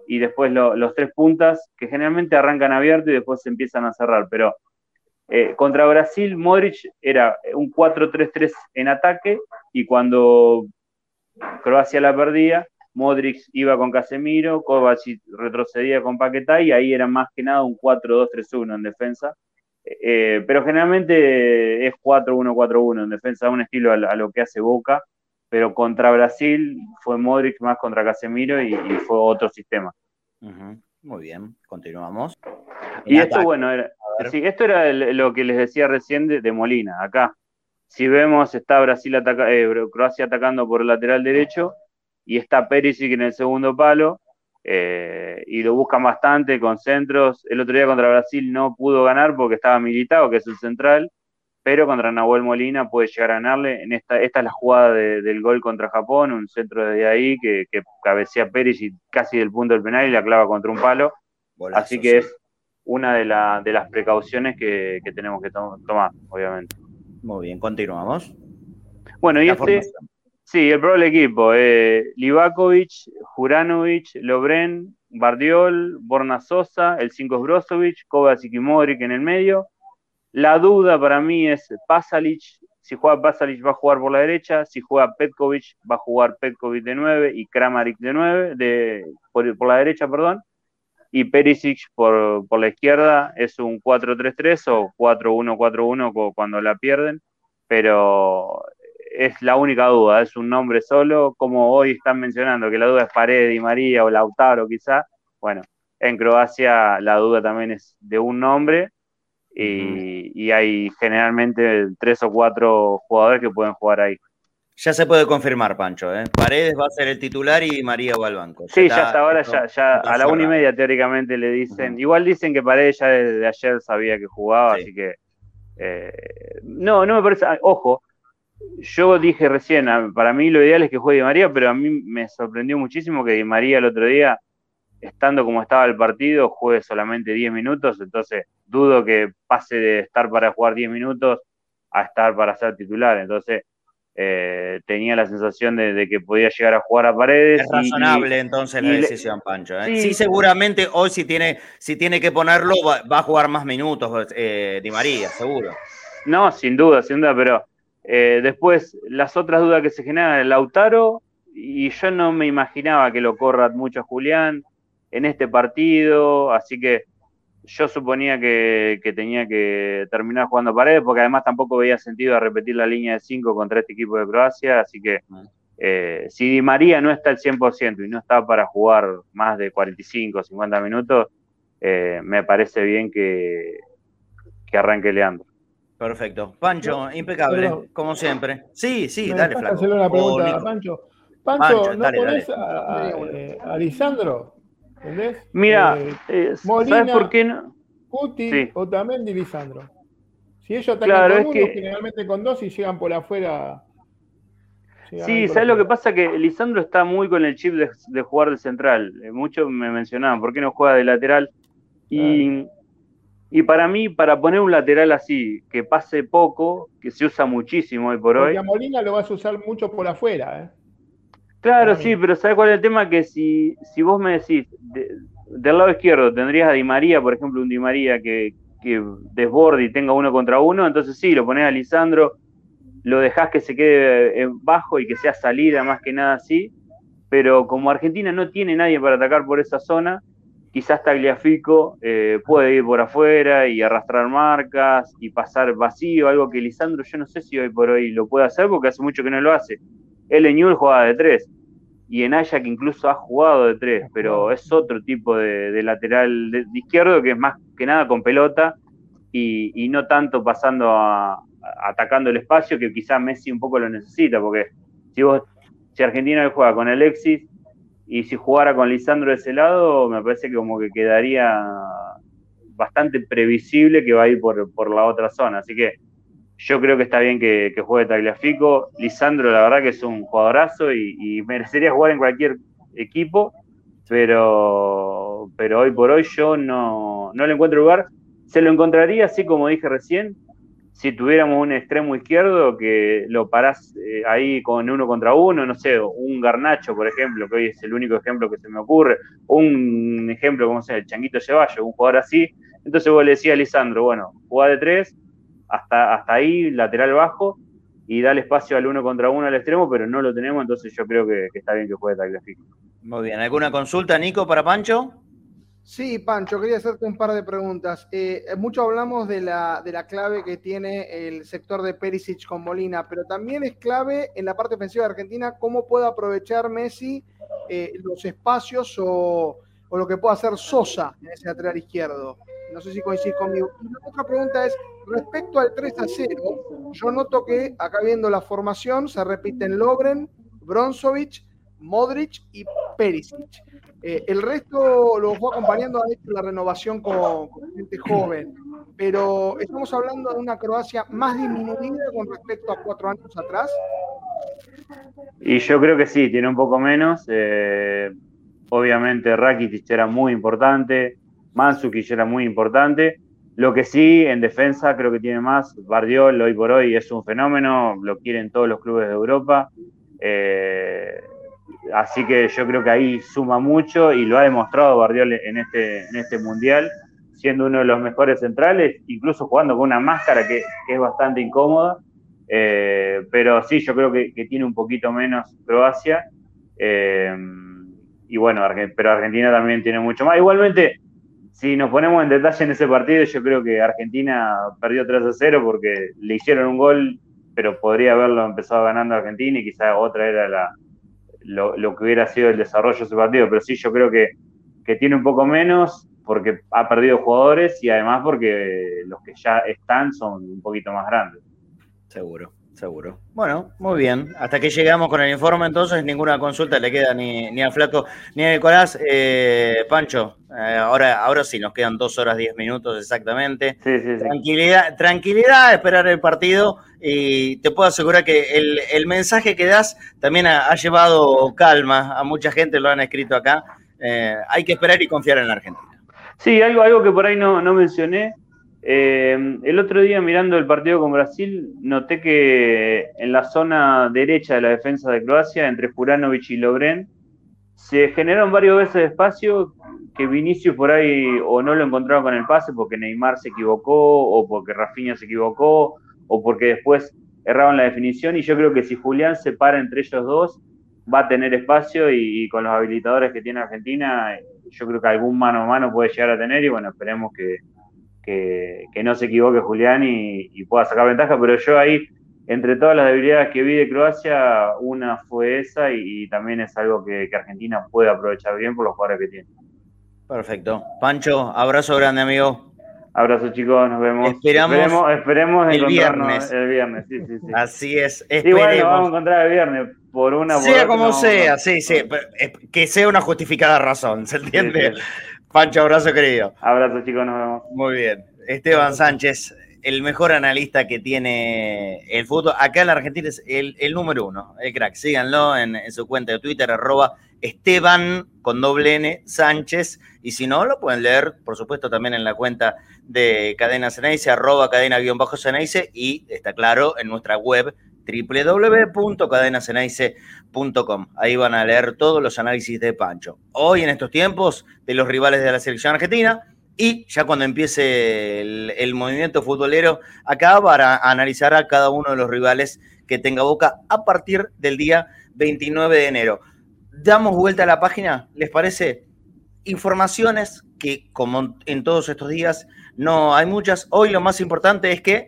y después los tres puntas que generalmente arrancan abierto y después se empiezan a cerrar. Pero eh, contra Brasil, Modric era un 4-3-3 en ataque y cuando Croacia la perdía, Modric iba con Casemiro, Kovacic retrocedía con Paquetá y ahí era más que nada un 4-2-3-1 en defensa. Eh, pero generalmente es 4-1-4-1 en defensa, un estilo a, lo que hace Boca, pero contra Brasil fue Modric más contra Casemiro y, fue otro sistema. Muy bien, continuamos. Y esto, bueno, era, esto era lo que les decía recién de Molina, acá si vemos, está Brasil ataca, eh, Croacia atacando por el lateral derecho y está Perisic en el segundo palo eh, y lo buscan bastante con centros. El otro día contra Brasil no pudo ganar porque estaba militado, que es el central, pero contra Nahuel Molina puede llegar a ganarle. En esta, esta es la jugada del gol contra Japón, un centro desde ahí que, que cabecea Perisic casi del punto del penal y la clava contra un palo. Así que es una de, de, las precauciones que, tenemos que tomar, obviamente. Muy bien, continuamos. Bueno, y este, sí, el pro del equipo, eh, Livakovic, Juranovic, Lobren, Bardiol, Borna Sosa, el 5 es Brozovic, Kovacic y Modric en el medio. La duda para mí es Pasalic, si juega Pasalic va a jugar por la derecha, si juega Petkovic va a jugar Petkovic de 9 y Kramaric de 9, de, por, por la derecha, perdón. Y Perisic por, por la izquierda es un 4-3-3 o 4-1-4-1 cuando la pierden, pero es la única duda, es un nombre solo, como hoy están mencionando que la duda es Paredes y María o Lautaro quizá, bueno, en Croacia la duda también es de un nombre y, hay generalmente tres o cuatro jugadores que pueden jugar ahí. Ya se puede confirmar, Pancho. ¿eh? Paredes va a ser el titular y María va al banco. sí, ya hasta ahora, ya, a la una y media teóricamente le dicen. Igual dicen que Paredes ya desde ayer sabía que jugaba, así que. Eh, no, no me parece. Ah, ojo, yo dije recién, para mí lo ideal es que juegue Di María, pero a mí me sorprendió muchísimo que Di María el otro día, estando como estaba el partido, juegue solamente 10 minutos. Entonces, dudo que pase de estar para jugar 10 minutos a estar para ser titular. Entonces eh, tenía la sensación de, que podía llegar a jugar a paredes. Es razonable entonces la decisión, Pancho. ¿eh? Sí, seguramente hoy si tiene, si tiene que ponerlo va, a jugar más minutos eh, Di María, seguro. No, sin duda, sin duda, pero después las otras dudas que se generan, el Lautaro, y yo no me imaginaba que lo corra mucho a Julián en este partido, así que yo suponía que, tenía que terminar jugando paredes, porque además tampoco veía sentido a repetir la línea de 5 contra este equipo de Croacia, así que eh, si Di María no está al 100% y no está para jugar más de 45 50 minutos, eh, me parece bien que, que arranque Leandro. Perfecto. Pancho, impecable, como siempre. Sí, sí, dale, Flaco. hacerle una pregunta a Pancho. Pancho, ¿no dale, a, a Lisandro? ¿Entendés? Mira, eh, eh, ¿sabes por qué no? Cuti sí. o también Di Lisandro. Si ellos atacan con uno, generalmente con dos y llegan por afuera. Sí, ¿sabes lo que pasa? Que Lisandro está muy con el chip de, jugar de central. Eh, muchos me mencionaban, ¿por qué no juega de lateral? Y, y, para mí, para poner un lateral así, que pase poco, que se usa muchísimo hoy por Porque hoy. a Molina lo vas a usar mucho por afuera, ¿eh? Claro, sí, pero ¿sabes cuál es el tema? Que si, si vos me decís, del lado izquierdo tendrías a Di María, por ejemplo, un Di María que, que desborde y tenga uno contra uno, entonces sí, lo pones a Lisandro, lo dejás que se quede bajo y que sea salida más que nada así, pero como Argentina no tiene nadie para atacar por esa zona, quizás Tagliafico eh, puede ir por afuera y arrastrar marcas y pasar vacío, algo que Lisandro yo no sé si hoy por hoy lo puede hacer porque hace mucho que no lo hace. El Ñul jugaba de tres y en Ajax incluso ha jugado de tres, pero es otro tipo de, lateral de, izquierdo que es más que nada con pelota y, no tanto pasando a, atacando el espacio que quizá Messi un poco lo necesita, porque si vos, si Argentina juega con Alexis y si jugara con Lisandro de ese lado, me parece que como que quedaría bastante previsible que va a ir por, por la otra zona, así que yo creo que está bien que, juegue Tagliafico. Lisandro, la verdad que es un jugadorazo y, merecería jugar en cualquier equipo, pero, pero hoy por hoy yo no, no le encuentro lugar. Se lo encontraría, así como dije recién, si tuviéramos un extremo izquierdo que lo parás eh, ahí con uno contra uno, no sé, un Garnacho, por ejemplo, que hoy es el único ejemplo que se me ocurre, un ejemplo como sea el Changuito Ceballos, un jugador así. Entonces vos le decías a Lisandro, bueno, juega de tres, hasta, hasta ahí, lateral bajo, y da el espacio al uno contra uno al extremo, pero no lo tenemos, entonces yo creo que, está bien que juegue Tagliafico. Muy bien, ¿alguna consulta, Nico, para Pancho? Sí, Pancho, quería hacerte un par de preguntas. Eh, mucho hablamos de la, de la clave que tiene el sector de Perisic con Molina, pero también es clave en la parte ofensiva de Argentina cómo puede aprovechar Messi eh, los espacios o, o, lo que pueda hacer Sosa en ese lateral izquierdo. No sé si coincide conmigo. Y la otra pregunta es, respecto al 3 a 0, yo noto que acá viendo la formación se repiten Lobren, Bronzovic, Modric y Perisic. Eh, el resto lo fue acompañando a la renovación con, gente joven, pero estamos hablando de una Croacia más disminuida con respecto a cuatro años atrás. Y yo creo que sí, tiene un poco menos. Eh, obviamente Rakitic era muy importante, Mansukic era muy importante. Lo que sí, en defensa creo que tiene más. Bardiol hoy por hoy es un fenómeno, lo quieren todos los clubes de Europa. Eh, así que yo creo que ahí suma mucho y lo ha demostrado Bardiol en este, en este mundial, siendo uno de los mejores centrales, incluso jugando con una máscara que, es bastante incómoda. Eh, pero sí, yo creo que, tiene un poquito menos Croacia. Eh, y bueno, pero Argentina también tiene mucho más. Igualmente, si nos ponemos en detalle en ese partido, yo creo que Argentina perdió 3 a 0 porque le hicieron un gol, pero podría haberlo empezado ganando Argentina y quizá otra era la, lo, que hubiera sido el desarrollo de ese partido. Pero sí, yo creo que, que tiene un poco menos porque ha perdido jugadores y además porque los que ya están son un poquito más grandes. Seguro, seguro. Bueno, muy bien. Hasta que llegamos con el informe, entonces ninguna consulta le queda ni, ni a Flaco ni a Nicolás. Eh, Pancho, eh, ahora, ahora sí, nos quedan dos horas diez minutos exactamente. Sí, sí, tranquilidad, tranquilidad, esperar el partido y te puedo asegurar que el, mensaje que das también ha, llevado calma a mucha gente, lo han escrito acá. Eh, hay que esperar y confiar en la Argentina. Sí, algo, algo que por ahí no, mencioné. Eh, el otro día mirando el partido con Brasil, noté que en la zona derecha de la defensa de Croacia, entre Juranovic y Lobren, se generaron varias veces espacio que Vinicius por ahí o no lo encontraba con el pase porque Neymar se equivocó o porque Rafinha se equivocó o porque después erraban la definición. Y yo creo que si Julián se para entre ellos dos va a tener espacio y con los habilitadores que tiene Argentina yo creo que algún mano a mano puede llegar a tener y bueno, esperemos que, no se equivoque Julián y, pueda sacar ventaja, pero yo ahí, entre todas las debilidades que vi de Croacia, una fue esa y, también es algo que, Argentina puede aprovechar bien por los jugadores que tiene. Perfecto. Pancho, abrazo grande, amigo. Abrazo chicos, nos vemos. Esperamos esperemos, el viernes. El viernes, sí, sí, sí. Así es. Igual nos vamos a encontrar el viernes por una. Sea como sea, sí, sí. Que sea una justificada razón, ¿se entiende? Pancho, abrazo querido. Abrazo chicos, nos vemos. Muy bien. Esteban Sánchez, el mejor analista que tiene el fútbol. Acá en la Argentina es el, número uno, el crack. Síganlo en, en su cuenta de Twitter, arroba Esteban con doble N Sánchez. Y si no, lo pueden leer, por supuesto, también en la cuenta de Cadena Ceneice, arroba cadena-ceneice, y está claro en nuestra web www.cadenaceneice.com. Ahí van a leer todos los análisis de Pancho. Hoy en estos tiempos de los rivales de la selección argentina y ya cuando empiece el, movimiento futbolero acá para analizar a cada uno de los rivales que tenga boca a partir del día 29 de enero. Damos vuelta a la página, ¿les parece? informaciones que, como en todos estos días, no hay muchas. Hoy lo más importante es que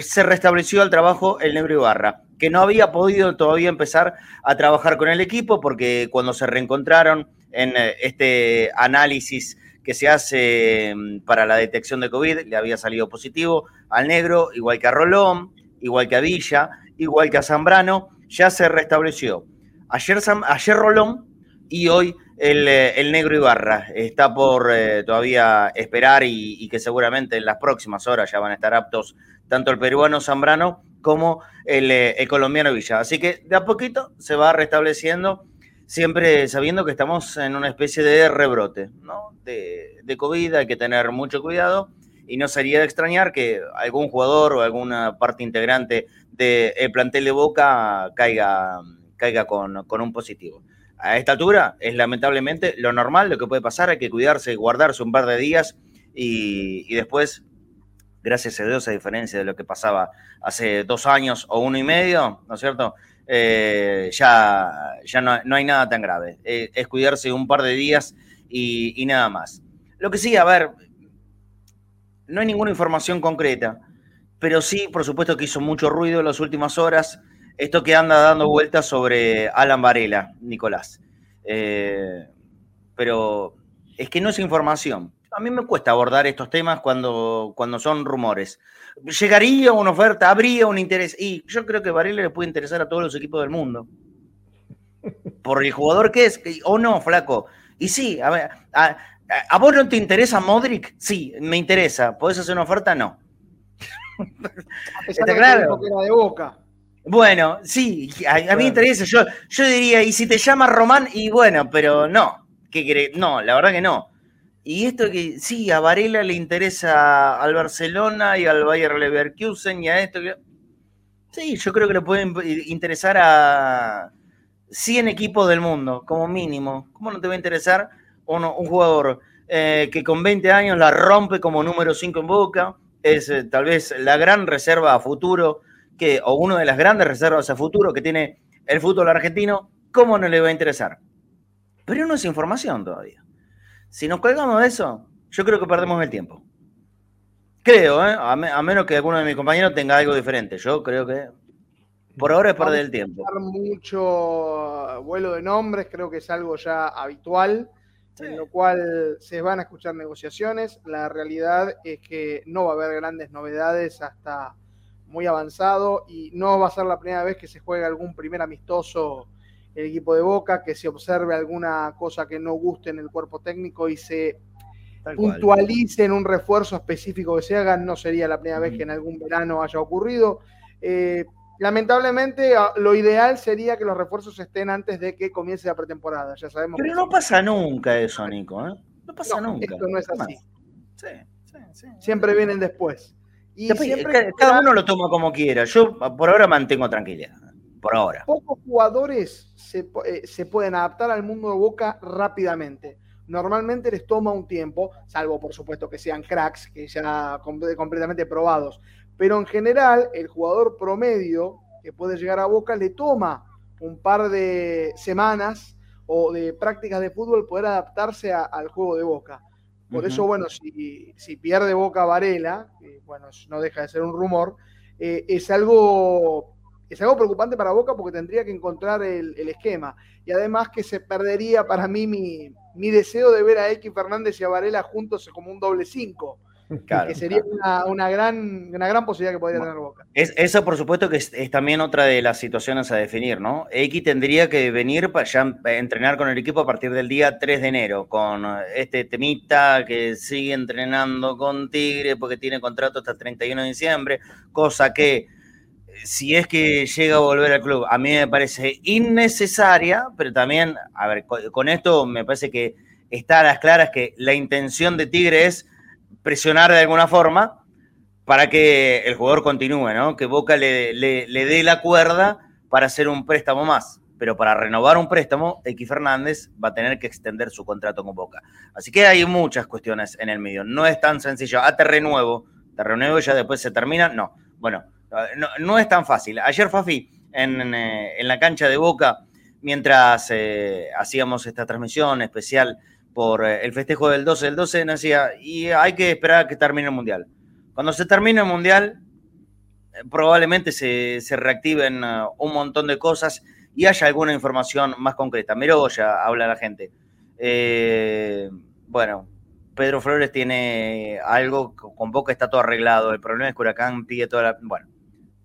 se restableció el trabajo el Negro Ibarra, que no había podido todavía empezar a trabajar con el equipo porque cuando se reencontraron en eh, este análisis que se hace mm, para la detección de COVID, le había salido positivo al Negro, igual que a Rolón, igual que a Villa, igual que a Zambrano, ya se restableció. Ayer, ayer Rolón y hoy eh, el, negro Ibarra. Está por eh, todavía esperar y, que seguramente en las próximas horas ya van a estar aptos tanto el peruano Zambrano como eh, el, colombiano Villa. Así que de a poquito se va restableciendo, siempre sabiendo que estamos en una especie de rebrote ¿no? de, de COVID, hay que tener mucho cuidado y no sería de extrañar que algún jugador o alguna parte integrante del plantel de Boca caiga, caiga con, con un positivo a esta altura es lamentablemente lo normal, lo que puede pasar, hay que cuidarse, guardarse un par de días y, después, gracias a Dios, a diferencia de lo que pasaba hace dos años o uno y medio, ¿no es cierto? Eh, ya ya no, hay nada tan grave. Eh, es cuidarse un par de días y, y nada más. Lo que sí, a ver, no hay ninguna información concreta, pero sí, por supuesto que hizo mucho ruido en las últimas horas esto que anda dando vueltas sobre Alan Varela, Nicolás. Eh, pero es que no es información. A mí me cuesta abordar estos temas cuando, cuando son rumores. ¿Llegaría una oferta? ¿Habría un interés? Y yo creo que Varela le puede interesar a todos los equipos del mundo. Por el jugador que es, o no, flaco. Y sí, a, ver, a, vos no te interesa Modric? Sí, me interesa. ¿Podés hacer una oferta? No. ¿Está claro? Que era de boca. Bueno, sí, a, mí me interesa. Yo, yo diría, y si te llama Román, y bueno, pero no. ¿Qué No, la verdad que no. Y esto que sí, a Varela le interesa al Barcelona y al Bayer Leverkusen y a esto que. Sí, yo creo que le pueden interesar a 100 equipos del mundo, como mínimo. ¿Cómo no te va a interesar un, un jugador eh, que con 20 años la rompe como número 5 en boca? Es eh, tal vez la gran reserva a futuro que, o una de las grandes reservas a futuro que tiene el fútbol argentino, ¿cómo no le va a interesar? Pero no es información todavía. Si nos colgamos de eso, Yo creo que perdemos el tiempo. Creo, ¿eh? a, menos que alguno de mis compañeros tenga algo diferente. Yo creo que por ahora es perder el tiempo. Mucho vuelo de nombres, creo que es algo ya habitual, en lo cual se van a escuchar negociaciones. La realidad es que no va a haber grandes novedades hasta muy avanzado y no va a ser la primera vez que se juegue algún primer amistoso el equipo de Boca, que se observe alguna cosa que no guste en el cuerpo técnico y se puntualice en un refuerzo específico que se haga, no sería la primera vez que en algún verano haya ocurrido. Eh, lamentablemente, lo ideal sería que los refuerzos estén antes de que comience la pretemporada. Ya sabemos. Pero no pasa nunca eso, Nico. ¿eh? No pasa nunca. Esto no es así. Sí, sí, sí. Siempre vienen después. Y cada uno lo toma como quiera. Yo por ahora mantengo tranquilidad. Por ahora. Pocos jugadores se, eh, se pueden adaptar al mundo de Boca rápidamente normalmente les toma un tiempo, salvo por supuesto que sean cracks, que ya completamente probados. Pero en general, el jugador promedio que puede llegar a Boca le toma un par de semanas o de prácticas de fútbol poder adaptarse al juego de Boca. Por eso, bueno, si, pierde Boca Varela, bueno, no deja de ser un rumor, eh, es algo es algo preocupante para Boca porque tendría que encontrar el, esquema. Y además que se perdería para mí mi, mi, deseo de ver a X Fernández y a Varela juntos como un doble 5. que sería una, gran, una gran posibilidad que podría tener Boca. Es, eso, por supuesto, que es, también otra de las situaciones a definir, ¿no? X tendría que venir para ya entrenar con el equipo a partir del día 3 de enero, con este temita que sigue entrenando con Tigre porque tiene contrato hasta el 31 de diciembre, cosa que si es que llega a volver al club, a mí me parece innecesaria, pero también, a ver, con, esto me parece que está a las claras que la intención de Tigre es presionar de alguna forma para que el jugador continúe, ¿no? Que Boca le, dé la cuerda para hacer un préstamo más. Pero para renovar un préstamo, X Fernández va a tener que extender su contrato con Boca. Así que hay muchas cuestiones en el medio. No es tan sencillo. Ah, te renuevo. Te renuevo y ya después se termina. No. Bueno, no, es tan fácil. Ayer, Fafi, en, eh, en la cancha de Boca, mientras eh, hacíamos esta transmisión especial por eh, el festejo del 12 del 12, decía, y hay que esperar a que termine el Mundial. Cuando se termine el Mundial, probablemente se, se reactiven un montón de cosas y haya alguna información más concreta. ya habla la gente. bueno, Pedro Flores tiene algo, con Boca está todo arreglado. El problema es que Huracán pide toda la. Bueno,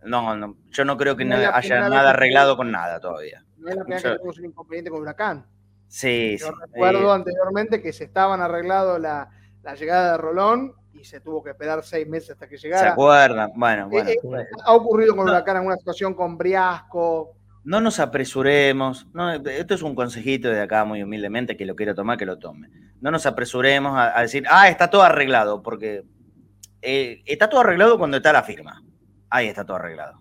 no, no, yo no creo que no haya nada arreglado con nada todavía. No es la primera que tenemos un inconveniente con Huracán. Sí, yo recuerdo eh, anteriormente que se estaban arreglado la, la, llegada de Rolón y se tuvo que esperar seis meses hasta que llegara. ¿Se acuerdan? Bueno, eh, bueno. Eh, ha ocurrido con Huracán en una situación con Briasco. No nos apresuremos. No, esto es un consejito de acá, muy humildemente, que lo quiero tomar, que lo tome. No nos apresuremos a, decir, ah, está todo arreglado, porque está todo arreglado cuando está la firma ahí está todo arreglado.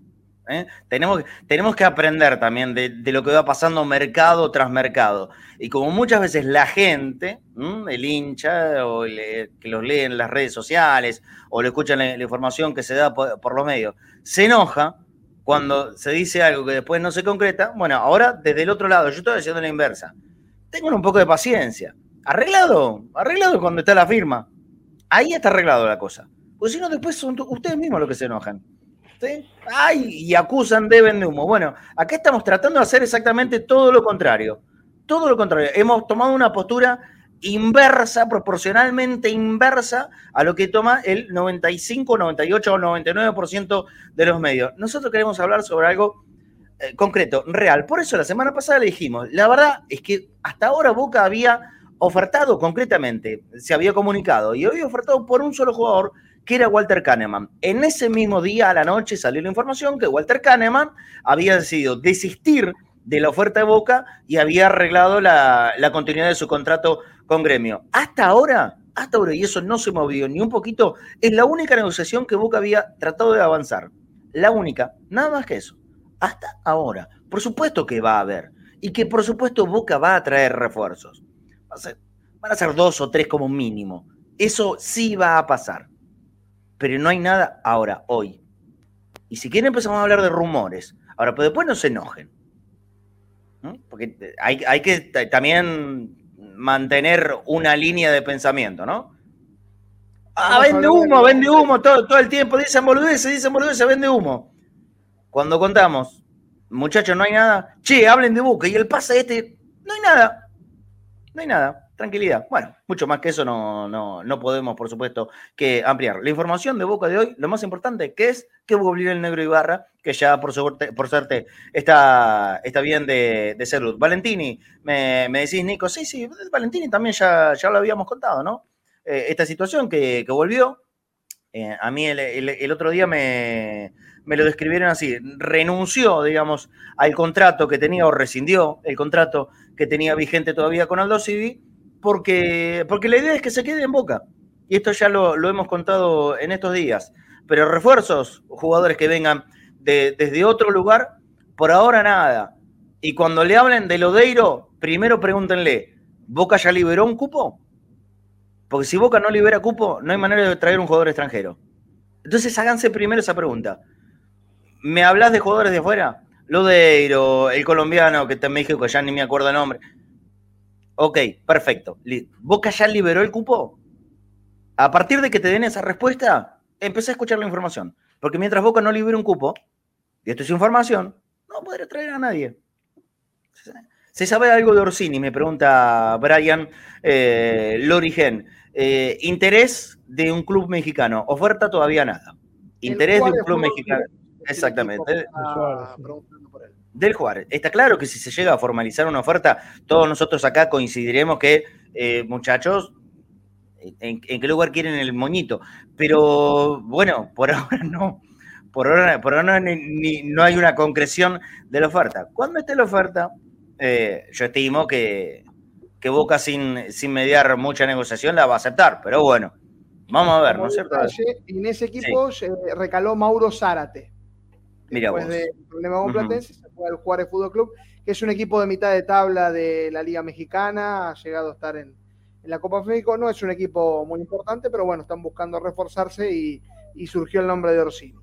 ¿eh? Tenemos, tenemos que aprender también de, lo que va pasando mercado tras mercado. Y como muchas veces la gente, el hincha, o que los lee en las redes sociales, o le escuchan la, información que se da por, los medios, se enoja cuando se dice algo que después no se concreta. Bueno, ahora desde el otro lado, yo estoy haciendo la inversa. Tengan un poco de paciencia. Arreglado, arreglado cuando está la firma. Ahí está arreglado la cosa. Pues si no, después son ustedes mismos los que se enojan. Ay, y acusan, de humo. Bueno, acá estamos tratando de hacer exactamente todo lo contrario. Todo lo contrario. Hemos tomado una postura inversa, proporcionalmente inversa a lo que toma el 95, 98 o 99% de los medios. Nosotros queremos hablar sobre algo eh, concreto, real. Por eso la semana pasada le dijimos, la verdad es que hasta ahora Boca había ofertado concretamente, se había comunicado y había ofertado por un solo jugador que era Walter Kahneman. En ese mismo día a la noche salió la información que Walter Kahneman había decidido desistir de la oferta de Boca y había arreglado la, continuidad de su contrato con Gremio. Hasta ahora, hasta ahora, y eso no se movió ni un poquito, es la única negociación que Boca había tratado de avanzar. La única, nada más que eso. Hasta ahora. Por supuesto que va a haber. Y que por supuesto Boca va a traer refuerzos. van a ser dos o tres como mínimo. Eso sí va a pasar pero no hay nada ahora, hoy. Y si quieren empezamos a hablar de rumores. Ahora, pero después no se enojen. Porque hay, que también mantener una línea de pensamiento, ¿no? Ah, vende humo, vende humo todo, todo el tiempo. Dicen boludeces, dicen boludeces, vende humo. Cuando contamos, muchachos, no hay nada. Che, hablen de Boca. Y el pase este, no hay nada. No hay nada. Tranquilidad. Bueno, mucho más que eso no, no, no podemos, por supuesto, que ampliar. La información de Boca de hoy, lo más importante, que es que volvió el negro Ibarra, que ya por suerte, por suerte está, está bien de, de salud. Valentini, me, me, decís, Nico, sí, sí, Valentini también ya, ya lo habíamos contado, ¿no? Eh, esta situación que, que volvió. Eh, a mí el, otro día me, me lo describieron así, renunció, digamos, al contrato que tenía o rescindió el contrato que tenía vigente todavía con Aldo Civi, porque, porque la idea es que se quede en Boca. Y esto ya lo, lo hemos contado en estos días. Pero refuerzos, jugadores que vengan de, desde otro lugar, por ahora nada. Y cuando le hablen de Lodeiro, primero pregúntenle, ¿Boca ya liberó un cupo? Porque si Boca no libera cupo, no hay manera de traer un jugador extranjero. Entonces háganse primero esa pregunta. ¿Me hablas de jugadores de afuera? Lodeiro, el colombiano que está en México, ya ni me acuerdo el nombre. Ok, perfecto. ¿Boca ya liberó el cupo? A partir de que te den esa respuesta, empecé a escuchar la información. Porque mientras Boca no libere un cupo, y esto es información, no podré traer a nadie. ¿Se sabe algo de Orsini? Me pregunta Brian eh, Lorigen. Eh, interés de un club mexicano. Oferta todavía nada. Interés de un club mexicano. Exactamente. Del Juárez. Está claro que si se llega a formalizar una oferta, todos nosotros acá coincidiremos que, eh, muchachos, en, en, qué lugar quieren el moñito. Pero bueno, por ahora no. Por ahora, por ahora ni, ni, no hay una concreción de la oferta. Cuando esté la oferta, eh, yo estimo que, que Boca sin, sin mediar mucha negociación la va a aceptar. Pero bueno, vamos a ver, Como ¿no es cierto? en ese equipo sí. eh, recaló Mauro Zárate. Mira Después vos. del problema con Platense, se fue al Juárez Fútbol Club, que es un equipo de mitad de tabla de la Liga Mexicana, ha llegado a estar en, en la Copa México. No es un equipo muy importante, pero bueno, están buscando reforzarse y, y surgió el nombre de Orsini.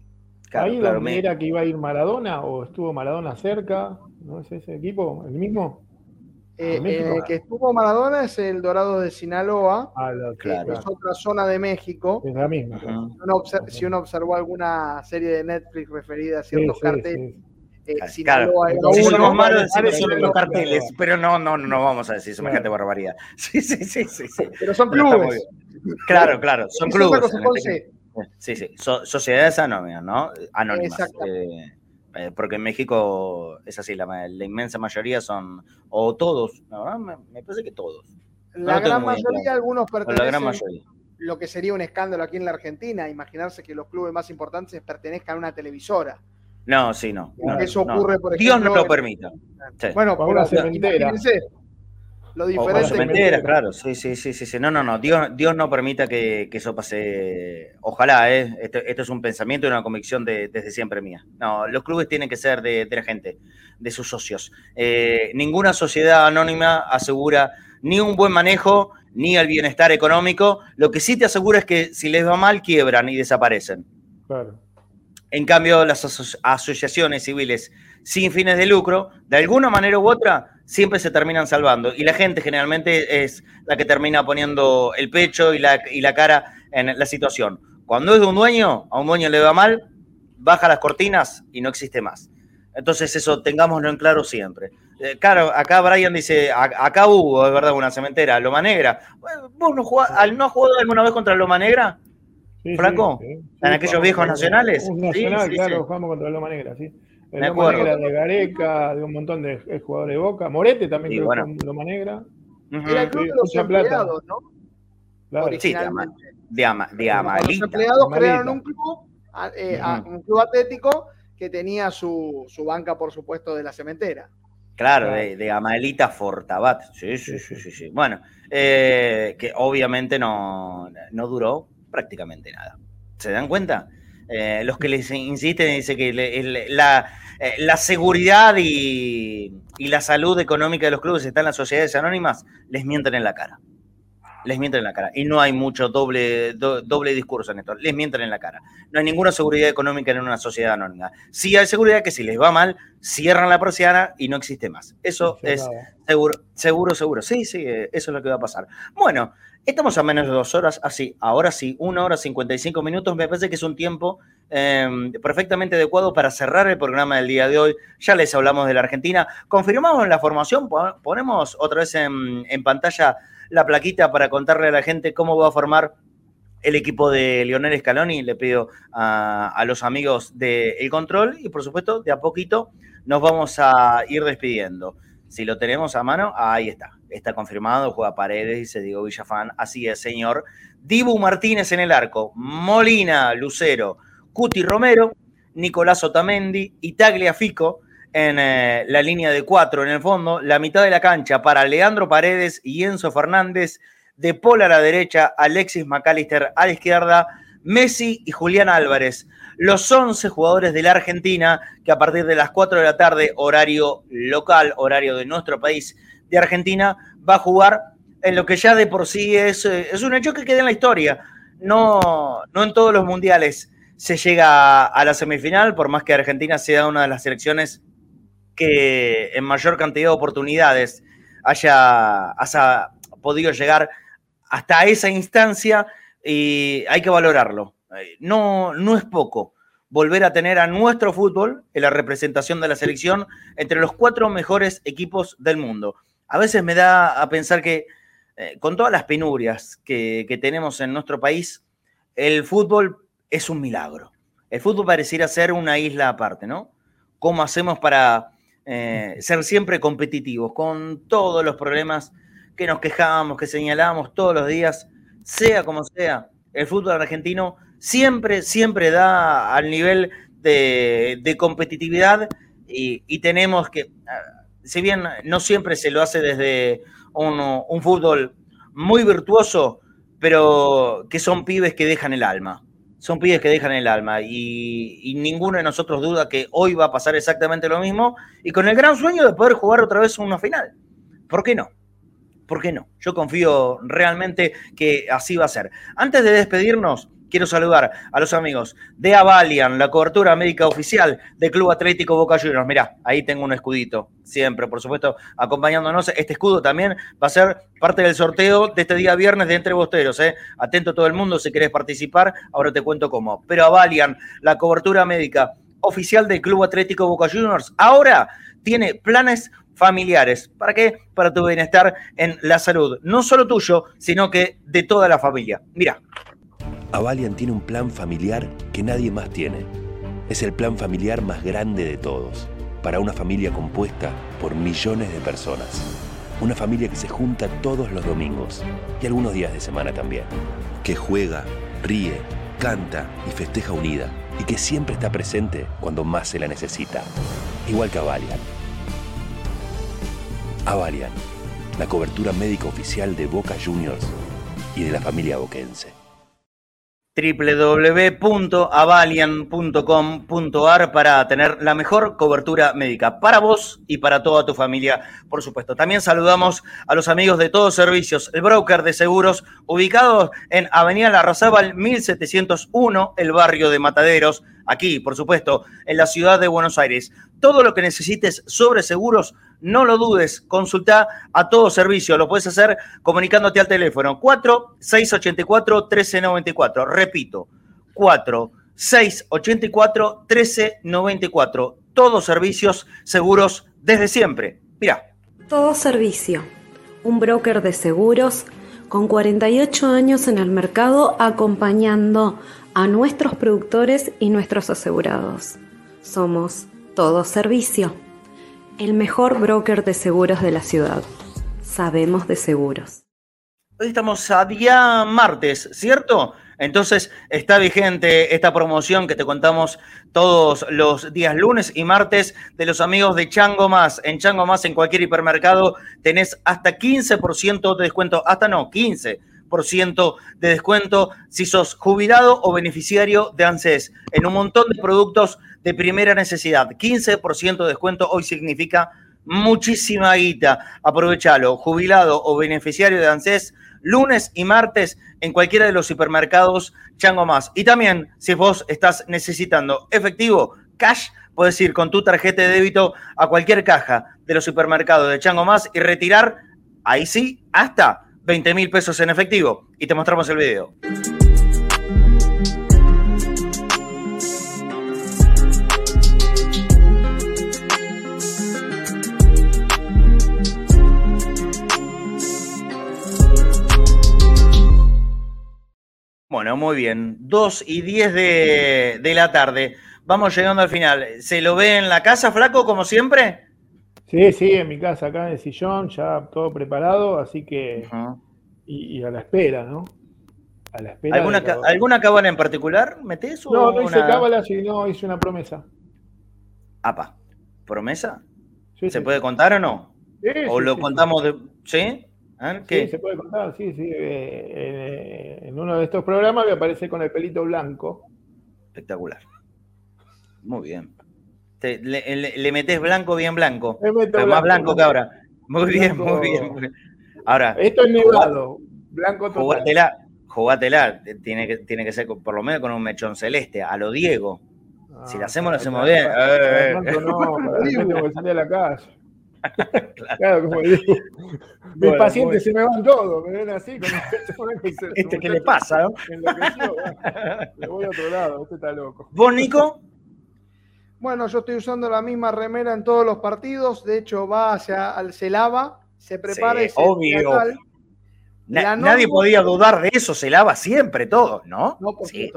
Claro, ¿Ahí claro, donde me... era que iba a ir Maradona o estuvo Maradona cerca? ¿No es ese equipo? ¿El mismo? Eh, el que estuvo Maradona es el Dorado de Sinaloa, ah, lo, claro. es otra zona de México. Es la misma. -huh. uno si uno observó alguna serie de Netflix referida a ciertos sí, carteles, sí, sí. Eh, Sinaloa claro. Si somos malos decimos solo los carteles, pero no, no, no vamos a decir semejante claro. barbaridad. Sí, sí, sí, sí, sí. Pero son clubes. Claro, claro, son clubes. Sí, sí, so, sociedades anónimas, ¿no? Anónimas. Eh, eh, porque en México es así, la, la, inmensa mayoría son, o todos, ¿no? me, me, parece que todos. La no gran mayoría, claro. algunos pertenecen. La gran mayoría. Lo que sería un escándalo aquí en la Argentina, imaginarse que los clubes más importantes pertenezcan a una televisora. No, sí, no. no eso ocurre, no. por ejemplo. Dios no lo permita. Sí. Bueno, por una cementera. Lo diferente. O claro, sí, sí, sí, sí, sí. No, no, no. Dios, Dios no permita que, que eso pase. Ojalá, ¿eh? Esto, esto, es un pensamiento y una convicción de, desde siempre mía. No, los clubes tienen que ser de, de la gente, de sus socios. Eh, ninguna sociedad anónima asegura ni un buen manejo ni el bienestar económico. Lo que sí te asegura es que si les va mal, quiebran y desaparecen. Claro. En cambio, las aso asociaciones civiles sin fines de lucro, de alguna manera u otra, siempre se terminan salvando. Y la gente generalmente es la que termina poniendo el pecho y la, y la cara en la situación. Cuando es de un dueño, a un dueño le va mal, baja las cortinas y no existe más. Entonces eso tengámoslo en claro siempre. Eh, claro, acá Brian dice, acá hubo, de verdad, una cementera, Loma Negra. ¿Vos no, jugás, no has jugado alguna vez contra Loma Negra? Sí. Sí, sí. ¿En aquellos viejos nacionales? Un nacional, claro, jugamos contra Loma Negra, sí. Me Loma Negra de Gareca, de un montón de jugadores de Boca. Morete también sí, creo bueno. que Loma Negra. Uh -huh. Era el club de los empleados, ¿no? Claro. Sí, de, ama, de, ama, de Amalita. Los empleados crearon un club, eh, uh -huh. un club atlético que tenía su, su, banca, por supuesto, de la cementera. Claro, de, de Amalita Fortabat. Sí, sí, sí, sí. sí. Bueno, eh, que obviamente no, no duró prácticamente nada. ¿Se dan cuenta? Eh, los que les insisten dicen que le, la, eh, la, seguridad y, y, la salud económica de los clubes están en las sociedades anónimas, les mienten en la cara. les mienten en la cara. Y no hay mucho doble, doble discurso en esto. Les mienten en la cara. No hay ninguna seguridad económica en una sociedad anónima. Sí hay seguridad que si les va mal, cierran la persiana y no existe más. Eso es seguro, seguro, seguro. Sí, sí, eso es lo que va a pasar. Bueno, estamos a menos de dos horas, así, ahora sí, una hora cincuenta y cinco minutos. Me parece que es un tiempo em, perfectamente adecuado para cerrar el programa del día de hoy. Ya les hablamos de la Argentina. Confirmamos la formación, ponemos otra vez en, pantalla la plaquita para contarle a la gente cómo va a formar el equipo de Lionel Scaloni. Le pido a, los amigos del El Control y por supuesto de a poquito nos vamos a ir despidiendo. Si lo tenemos a mano, ahí está. Está confirmado, juega Paredes, dice Diego Villafán. Así es, señor. Dibu Martínez en el arco, Molina, Lucero, Cuti Romero, Nicolás Otamendi y Tagliafico en eh, la línea de cuatro en el fondo, la mitad de la cancha para Leandro Paredes y Enzo Fernández, de Paul a la derecha, Alexis McAllister a la izquierda, Messi y Julián Álvarez, los 11 jugadores de la Argentina que a partir de las 4 de la tarde, horario local, horario de nuestro país de Argentina, va a jugar en lo que ya de por sí es, eh, es un hecho que queda en la historia. No, no en todos los mundiales se llega a la semifinal, por más que Argentina sea una de las selecciones que en mayor cantidad de oportunidades haya, podido llegar hasta esa instancia y hay que valorarlo. Eh, no, no es poco volver a tener a nuestro fútbol en la representación de la selección entre los cuatro mejores equipos del mundo. A veces me da a pensar que eh, con todas las penurias que, que tenemos en nuestro país, el fútbol es un milagro. El fútbol pareciera ser una isla aparte, ¿no? ¿Cómo hacemos para eh, ser siempre competitivos, con todos los problemas que nos quejamos, que señalamos todos los días, sea como sea, el fútbol argentino siempre, siempre da al nivel de, competitividad y, tenemos que, si bien no siempre se lo hace desde un fútbol muy virtuoso, pero que son pibes que dejan el alma son pibes que dejan el alma y, ninguno de nosotros duda que hoy va a pasar exactamente lo mismo y con el gran sueño de poder jugar otra vez una final. ¿Por qué no? ¿Por qué no? Yo confío realmente que así va a ser. Antes de despedirnos, quiero saludar a los amigos de Avalian, la cobertura médica oficial del Club Atlético Boca Juniors. Mirá, ahí tengo un escudito, siempre, por supuesto, acompañándonos. Este escudo también va a ser parte del sorteo de este día viernes de Entre Bosteros. ¿eh? Atento todo el mundo si querés participar, ahora te cuento cómo. Pero Avalian, la cobertura médica oficial del Club Atlético Boca Juniors, ahora tiene planes familiares. ¿Para qué? Para tu bienestar en la salud. No solo tuyo, sino que de toda la familia. Mira. Avalian tiene un plan familiar que nadie más tiene. Es el plan familiar más grande de todos, para una familia compuesta por millones de personas. Una familia que se junta todos los domingos y algunos días de semana también. Que juega, ríe, canta y festeja unida y que siempre está presente cuando más se la necesita. Igual que Avalian. Avalian, la cobertura médica oficial de Boca Juniors y de la familia boquense www.avalian.com.ar para tener la mejor cobertura médica para vos y para toda tu familia, por supuesto. También saludamos a los amigos de Todos Servicios, el broker de seguros ubicado en Avenida Larrazábal 1701, el barrio de Mataderos, aquí, por supuesto, en la ciudad de Buenos Aires. Todo lo que necesites sobre seguros no lo dudes, consulta a todo servicio. Lo puedes hacer comunicándote al teléfono 4 684 1394. Repito, 4 684 1394. Todos servicios seguros desde siempre. Mira. Todo servicio. Un broker de seguros con 48 años en el mercado acompañando a nuestros productores y nuestros asegurados. Somos Todo Servicio el mejor broker de seguros de la ciudad. Sabemos de seguros. Hoy estamos a día martes, ¿cierto? Entonces está vigente esta promoción que te contamos todos los días lunes y martes de los amigos de Chango Más. En Chango Más, en cualquier hipermercado, tenés hasta 15% de descuento, hasta no, 15% de descuento si sos jubilado o beneficiario de ANSES en un montón de productos de primera necesidad. 15% de descuento hoy significa muchísima guita. Aprovechalo. Jubilado o beneficiario de ANSES, lunes y martes en cualquiera de los supermercados Chango Más. Y también, si vos estás necesitando efectivo, cash, puedes ir con tu tarjeta de débito a cualquier caja de los supermercados de Chango Más y retirar, ahí sí, hasta 20 mil pesos en efectivo. Y te mostramos el video. Bueno, muy bien. 2 y 10 de, de, la tarde. Vamos llegando al final. ¿Se lo ve en la casa, Flaco, como siempre? Sí, sí, en mi casa, acá en el sillón, ya todo preparado, así que. Uh -huh. y, y, a la espera, ¿no? A la espera. ¿Alguna, ¿alguna cábala en particular metés? No, no hice una... cábala, sino hice una promesa. Apa, ¿promesa? Sí, ¿Se sí. puede contar o no? Sí, ¿O lo contamos de.? ¿Sí? ¿Ah? ¿Qué? Sí, se puede contar, sí, sí. Eh, eh, en uno de estos programas me aparece con el pelito blanco. Espectacular. Muy bien. Te, le, le, le, metés blanco, bien blanco. Meto blanco, más blanco que ahora. Muy blanco. bien, muy bien. Ahora. Esto es nevado. Blanco total. Jugátela, jugátela. Tiene que, tiene que ser por lo menos con un mechón celeste, a lo Diego. Ah, si lo hacemos, lo hacemos bien. Para, para, no, para tengo que salir a la calle. claro. como digo. Mis bueno, pacientes se me van todos, me ven así. Con este, ¿qué le pasa? ¿no? Enloqueció, le voy a otro lado, este está loco. ¿Vos, Nico? Bueno, yo estoy usando la misma remera en todos los partidos. De hecho, va hacia al se se prepara sí, obvio. Na nadie podía dudar de eso, se lava siempre todo, ¿no? No, por sí.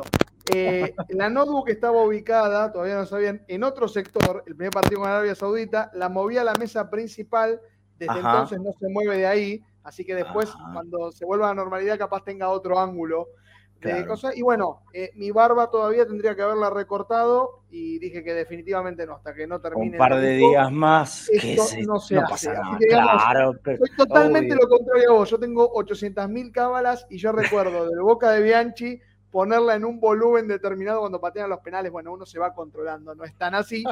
Eh, la notebook estaba ubicada, todavía no sabían, en otro sector, el primer partido con Arabia Saudita, la movía a la mesa principal, desde Ajá. entonces no se mueve de ahí, así que después, Ajá. cuando se vuelva a la normalidad, capaz tenga otro ángulo Y bueno, eh, mi barba todavía tendría que haberla recortado y dije que definitivamente no, hasta que no termine. Un par de días más, esto se, no se no hace. Pasa nada. Que, digamos, claro, pero, soy totalmente obvio. lo contrario a vos. Yo tengo 800.000 cábalas y yo recuerdo de Boca de Bianchi ponerla en un volumen determinado cuando patean los penales, bueno, uno se va controlando, no es tan así,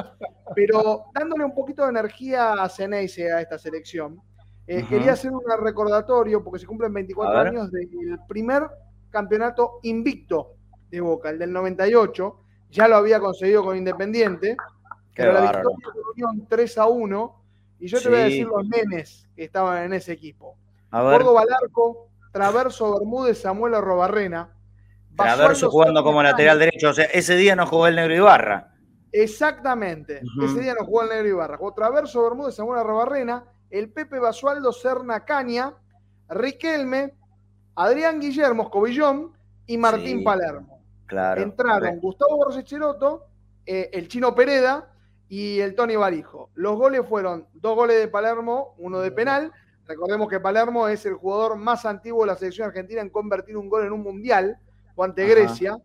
pero dándole un poquito de energía a Ceneice a esta selección, eh, uh -huh. quería hacer un recordatorio, porque se cumplen 24 años del primer campeonato invicto de Boca, el del 98, ya lo había conseguido con Independiente, Qué pero la victoria de Unión 3 a 1, y yo sí. te voy a decir los nenes que estaban en ese equipo. Córdoba Larco, Traverso Bermúdez, Samuel Arrobarrena, Traverso jugando como lateral derecho. O sea, ese día no jugó el Negro Ibarra. Exactamente. Uh -huh. Ese día no jugó el Negro Ibarra. Jugó Traverso Bermúdez, Samuel Arrobarrena, el Pepe Basualdo, Serna Caña, Riquelme, Adrián Guillermo Cobillón y Martín sí, Palermo. Claro. Entraron. Gustavo Borges eh, el Chino Pereda y el Tony Barijo. Los goles fueron dos goles de Palermo, uno de penal. Recordemos que Palermo es el jugador más antiguo de la selección argentina en convertir un gol en un mundial o ante Ajá. Grecia.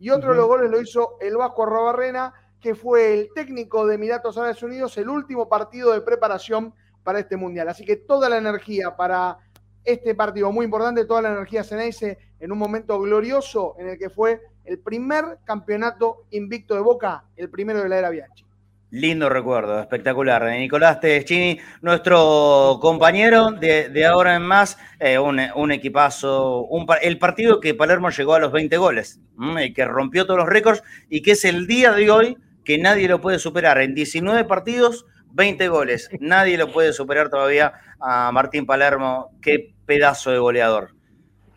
Y otro uh -huh. de los goles lo hizo el Vasco Arrobarrena, que fue el técnico de Emiratos Árabes Unidos, el último partido de preparación para este mundial. Así que toda la energía para este partido muy importante, toda la energía Ceneice en un momento glorioso en el que fue el primer campeonato invicto de Boca, el primero de la era Bianchi. Lindo recuerdo, espectacular. De Nicolás Teschini, nuestro compañero de, de ahora en más, eh, un, un, equipazo, un, el partido que Palermo llegó a los 20 goles, y que rompió todos los récords y que es el día de hoy que nadie lo puede superar. En 19 partidos, 20 goles. Nadie lo puede superar todavía a Martín Palermo. Qué pedazo de goleador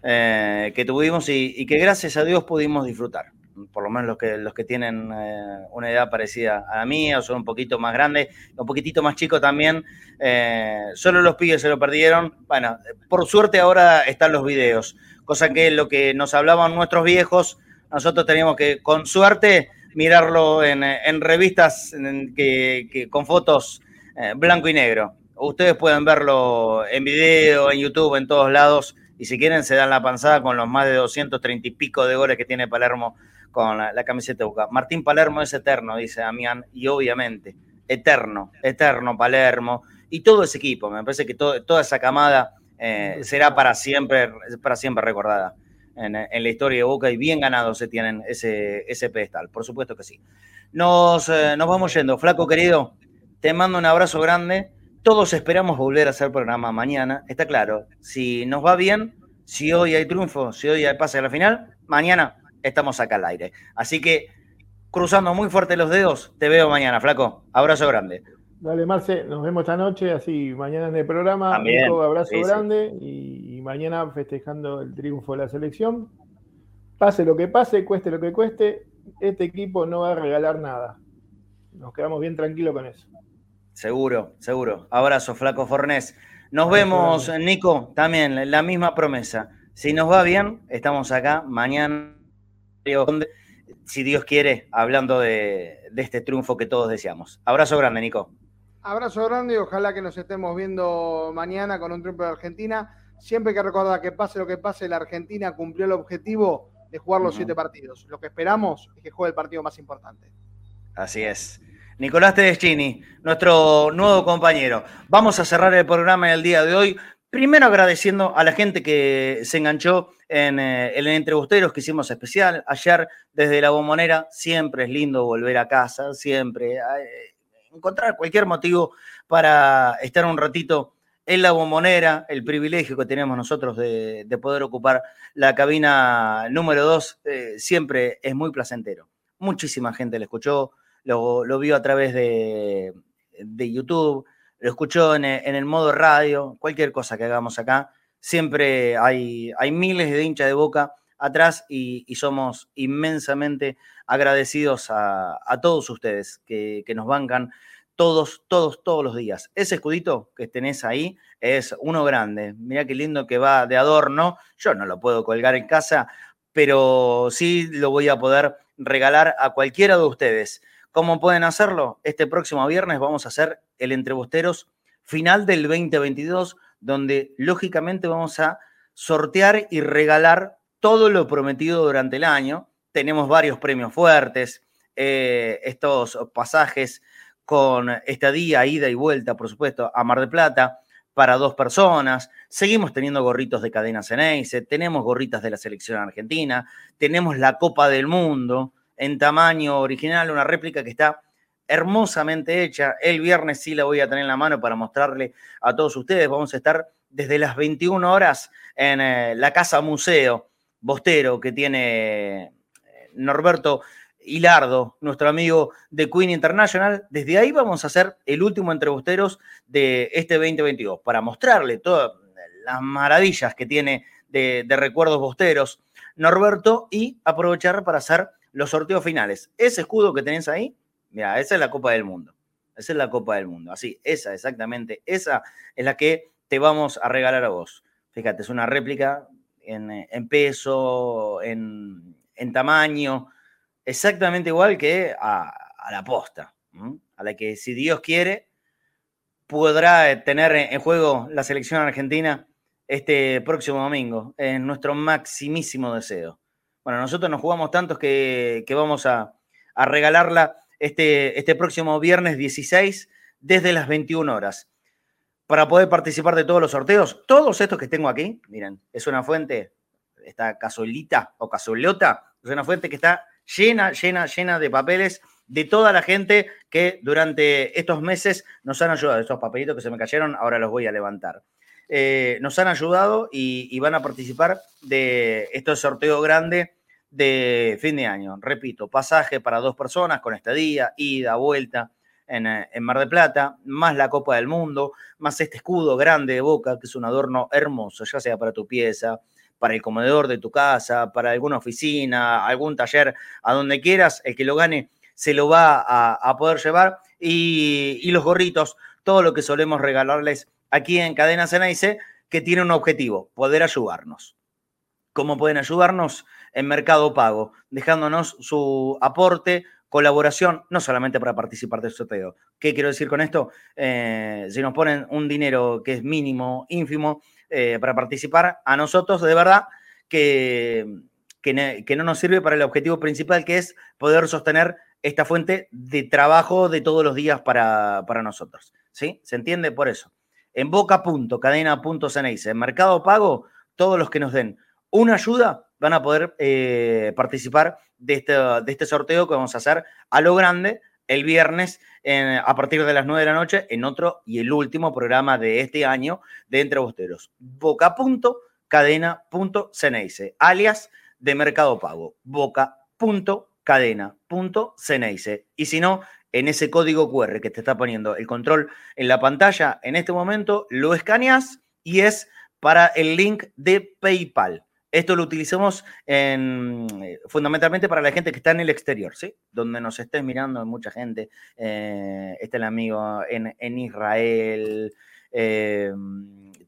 eh, que tuvimos y, que gracias a Dios pudimos disfrutar por lo menos los que, los que tienen eh, una edad parecida a la mía, o son un poquito más grandes, un poquitito más chicos también, eh, solo los pibes se lo perdieron. Bueno, por suerte ahora están los videos, cosa que lo que nos hablaban nuestros viejos, nosotros teníamos que, con suerte, mirarlo en, en revistas que, con fotos eh, blanco y negro. Ustedes pueden verlo en video, en YouTube, en todos lados, y si quieren se dan la panzada con los más de 230 y pico de goles que tiene Palermo con la, camiseta de Boca. Martín Palermo es eterno, dice Damián, y obviamente, eterno, eterno Palermo, y todo ese equipo, me parece que toda esa camada eh, será para siempre, para siempre recordada en, la historia de Boca, y bien ganados se tienen ese, ese pedestal, por supuesto que sí. Nos, eh, nos vamos yendo, flaco querido, te mando un abrazo grande, todos esperamos volver a hacer programa mañana, está claro, si nos va bien, Si hoy hay triunfo, si hoy hay pase a la final, mañana estamos acá al aire. Así que, cruzando muy fuerte los dedos, te veo mañana, flaco. Abrazo grande. Dale, Marce, nos vemos esta noche, así mañana en el programa. También, abrazo sí, sí. grande y, y mañana festejando el triunfo de la selección. Pase lo que pase, cueste lo que cueste, este equipo no va a regalar nada. Nos quedamos bien tranquilos con eso. Seguro, seguro. Abrazo, Flaco Fornés. Nos vemos, Nico, también, la misma promesa. Si nos va bien, estamos acá mañana, si Dios quiere, hablando de, de este triunfo que todos deseamos. Abrazo grande, Nico. Abrazo grande y ojalá que nos estemos viendo mañana con un triunfo de Argentina. Siempre hay que recordar que pase lo que pase, la Argentina cumplió el objetivo de jugar los siete partidos. Lo que esperamos es que juegue el partido más importante. Así es. Nicolás Tedeschini, nuestro nuevo compañero. Vamos a cerrar el programa en el día de hoy. Primero agradeciendo a la gente que se enganchó en eh, el Entrebusteros que hicimos especial ayer desde la bombonera. Siempre es lindo volver a casa, siempre. Eh, encontrar cualquier motivo para estar un ratito en la bombonera, el privilegio que tenemos nosotros de, de poder ocupar la cabina número 2, siempre es muy placentero. Muchísima gente lo escuchó, lo, vio a través de, YouTube, lo escuchó en en el, modo radio, cualquier cosa que hagamos acá. Siempre hay, hay miles de hinchas de boca atrás y, somos inmensamente agradecidos a, todos ustedes que, nos bancan todos, todos, todos los días. Ese escudito que tenés ahí es uno grande. Mira qué lindo que va de adorno. Yo no lo puedo colgar en casa, pero sí lo voy a poder regalar a cualquiera de ustedes. ¿Cómo pueden hacerlo? Este próximo viernes vamos a hacer el Entrebusteros final del 2022, donde lógicamente vamos a sortear y regalar todo lo prometido durante el año. Tenemos varios premios fuertes, eh, estos pasajes con estadía, ida y vuelta, por supuesto, a Mar del Plata para dos personas. Seguimos teniendo gorritos de cadena Ceneice, tenemos gorritas de la selección argentina, tenemos la Copa del Mundo en tamaño original, una réplica que está hermosamente hecha. El viernes sí la voy a tener en la mano para mostrarle a todos ustedes. Vamos a estar desde las 21 horas en eh, la Casa Museo Bostero que tiene eh, Norberto Hilardo, nuestro amigo de Queen International. Desde ahí vamos a hacer el último entrebusteros de este 2022 para mostrarle todas las maravillas que tiene de, de recuerdos bosteros Norberto y aprovechar para hacer los sorteos finales. Ese escudo que tenés ahí, mira, esa es la Copa del Mundo. Esa es la Copa del Mundo. Así, esa exactamente, esa es la que te vamos a regalar a vos. Fíjate, es una réplica en, en peso, en, en, tamaño, exactamente igual que a, la posta, a la que si Dios quiere podrá tener en juego la selección argentina este próximo domingo. Es nuestro maximísimo deseo. Bueno, nosotros nos jugamos tantos que, que vamos a, a, regalarla este, este próximo viernes 16 desde las 21 horas. Para poder participar de todos los sorteos, todos estos que tengo aquí, miren, es una fuente, esta cazuelita o cazuelota, es una fuente que está llena, llena, llena de papeles de toda la gente que durante estos meses nos han ayudado. Estos papelitos que se me cayeron, ahora los voy a levantar. Eh, nos han ayudado y, y, van a participar de este sorteo grande de fin de año. Repito, pasaje para dos personas con estadía, ida, vuelta en, en, Mar de Plata, más la Copa del Mundo, más este escudo grande de Boca, que es un adorno hermoso, ya sea para tu pieza, para el comedor de tu casa, para alguna oficina, algún taller, a donde quieras, el que lo gane se lo va a, poder llevar. Y, los gorritos, todo lo que solemos regalarles aquí en Cadena Ceneice, que tiene un objetivo, poder ayudarnos. ¿Cómo pueden ayudarnos? En Mercado Pago, dejándonos su aporte, colaboración, no solamente para participar del sorteo. ¿Qué quiero decir con esto? Eh, si nos ponen un dinero que es mínimo, ínfimo, eh, para participar, a nosotros de verdad que, que, que no nos sirve para el objetivo principal, que es poder sostener esta fuente de trabajo de todos los días para, para nosotros. ¿Sí? ¿Se entiende? Por eso en boca.cadena.ceneice. En Mercado Pago, todos los que nos den una ayuda van a poder eh, participar de este, de este, sorteo que vamos a hacer a lo grande el viernes a partir de las 9 de la noche en otro y el último programa de este año de Entre Bosteros. boca.cadena.ceneice, alias de Mercado Pago, boca.cadena.ceneice. Y si no, en ese código QR que te está poniendo el control en la pantalla, en este momento lo escaneas y es para el link de PayPal. Esto lo utilizamos eh, fundamentalmente para la gente que está en el exterior, ¿sí? Donde nos estés mirando, mucha gente. Eh, está el amigo en, Israel. Eh,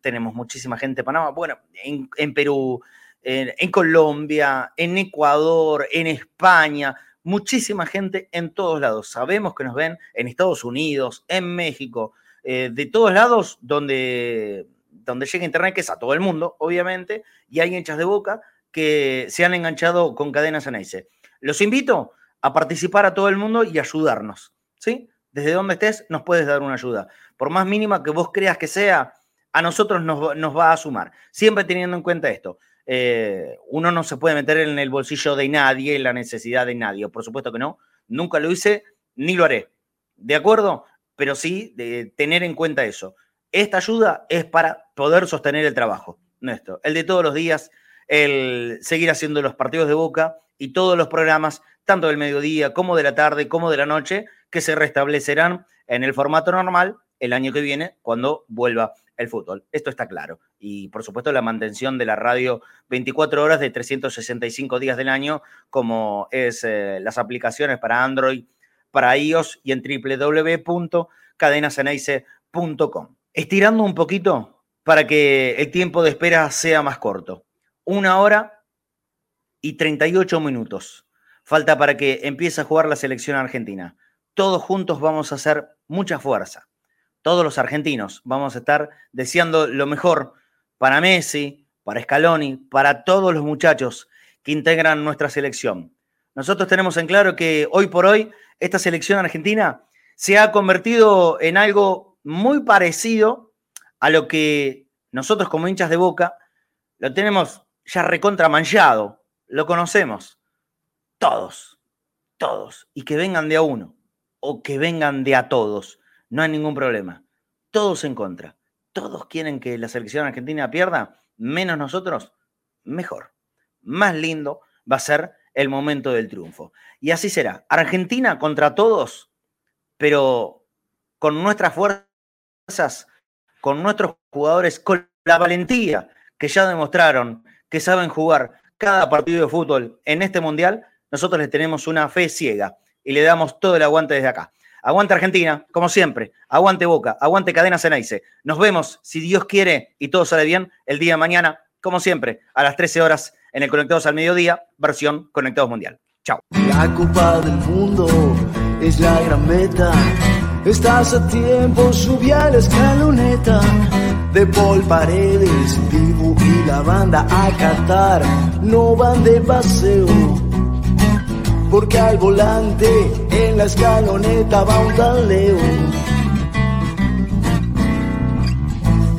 tenemos muchísima gente en Panamá. Bueno, en, Perú, en, Colombia, en Ecuador, en España. Muchísima gente en todos lados. Sabemos que nos ven en Estados Unidos, en México, de todos lados donde donde llega Internet, que es a todo el mundo, obviamente, y hay hinchas de boca que se han enganchado con cadenas Anaise. Los invito a participar a todo el mundo y ayudarnos, ¿sí? Desde donde estés nos puedes dar una ayuda. Por más mínima que vos creas que sea, a nosotros nos, va a sumar. Siempre teniendo en cuenta esto. Eh, uno no se puede meter en el bolsillo de nadie, en la necesidad de nadie. Por supuesto que no. Nunca lo hice, ni lo haré. ¿De acuerdo? Pero sí de tener en cuenta eso. Esta ayuda es para poder sostener el trabajo nuestro, el de todos los días, el seguir haciendo los partidos de boca y todos los programas, tanto del mediodía como de la tarde, como de la noche, que se restablecerán en el formato normal el año que viene cuando vuelva el fútbol. Esto está claro. Y por supuesto la mantención de la radio 24 horas de 365 días del año, como es eh, las aplicaciones para Android, para iOS y en www.cadenaseneice.com estirando un poquito para que el tiempo de espera sea más corto. Una hora y 38 minutos. Falta para que empiece a jugar la selección argentina. Todos juntos vamos a hacer mucha fuerza. Todos los argentinos vamos a estar deseando lo mejor para Messi, para Scaloni, para todos los muchachos que integran nuestra selección. Nosotros tenemos en claro que hoy por hoy esta selección argentina se ha convertido en algo muy parecido a lo que nosotros como hinchas de boca lo tenemos ya recontramanchado, lo conocemos. Todos, todos. Y que vengan de a uno o que vengan de a todos, no hay ningún problema. Todos en contra. Todos quieren que la selección argentina pierda, menos nosotros, mejor. Más lindo va a ser el momento del triunfo. Y así será. Argentina contra todos, pero con nuestra fuerza con nuestros jugadores, con la valentía que ya demostraron que saben jugar cada partido de fútbol en este mundial, nosotros les tenemos una fe ciega y le damos todo el aguante desde acá. Aguante Argentina, como siempre. Aguante Boca, aguante Cadena Ceneice. Nos vemos, si Dios quiere y todo sale bien, el día de mañana, como siempre, a las 13 horas en el Conectados al Mediodía, versión Conectados Mundial. Chao. La Copa del Mundo es la gran meta Estás a tiempo, subí a la escaloneta de Paul Paredes, Dibu y la banda a Qatar no van de paseo. Porque al volante en la escaloneta va un taleo.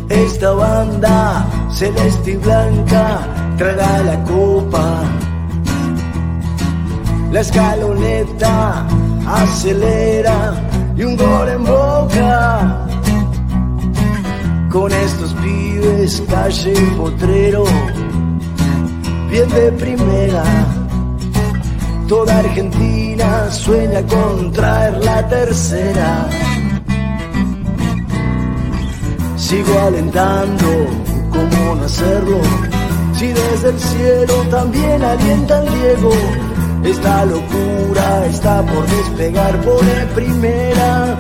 Esta banda celeste y blanca traerá la copa. La escaloneta acelera y un gol en boca. Con estos pibes, calle y potrero, bien de primera. Toda Argentina sueña con traer la tercera. Sigo alentando, ¿cómo no hacerlo? Si desde el cielo también alienta el Diego esta locura está por despegar por el primera.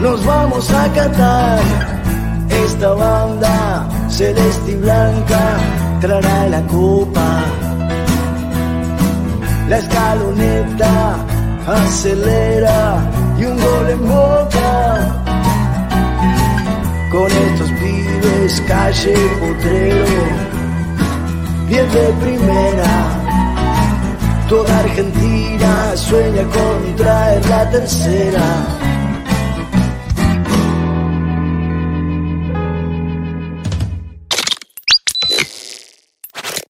Nos vamos a cantar. Esta banda celeste y blanca traerá la copa. La escaloneta acelera y un gol en boca. Con estos pibes calle potrero, bien de primera Toda Argentina sueña con traer la tercera.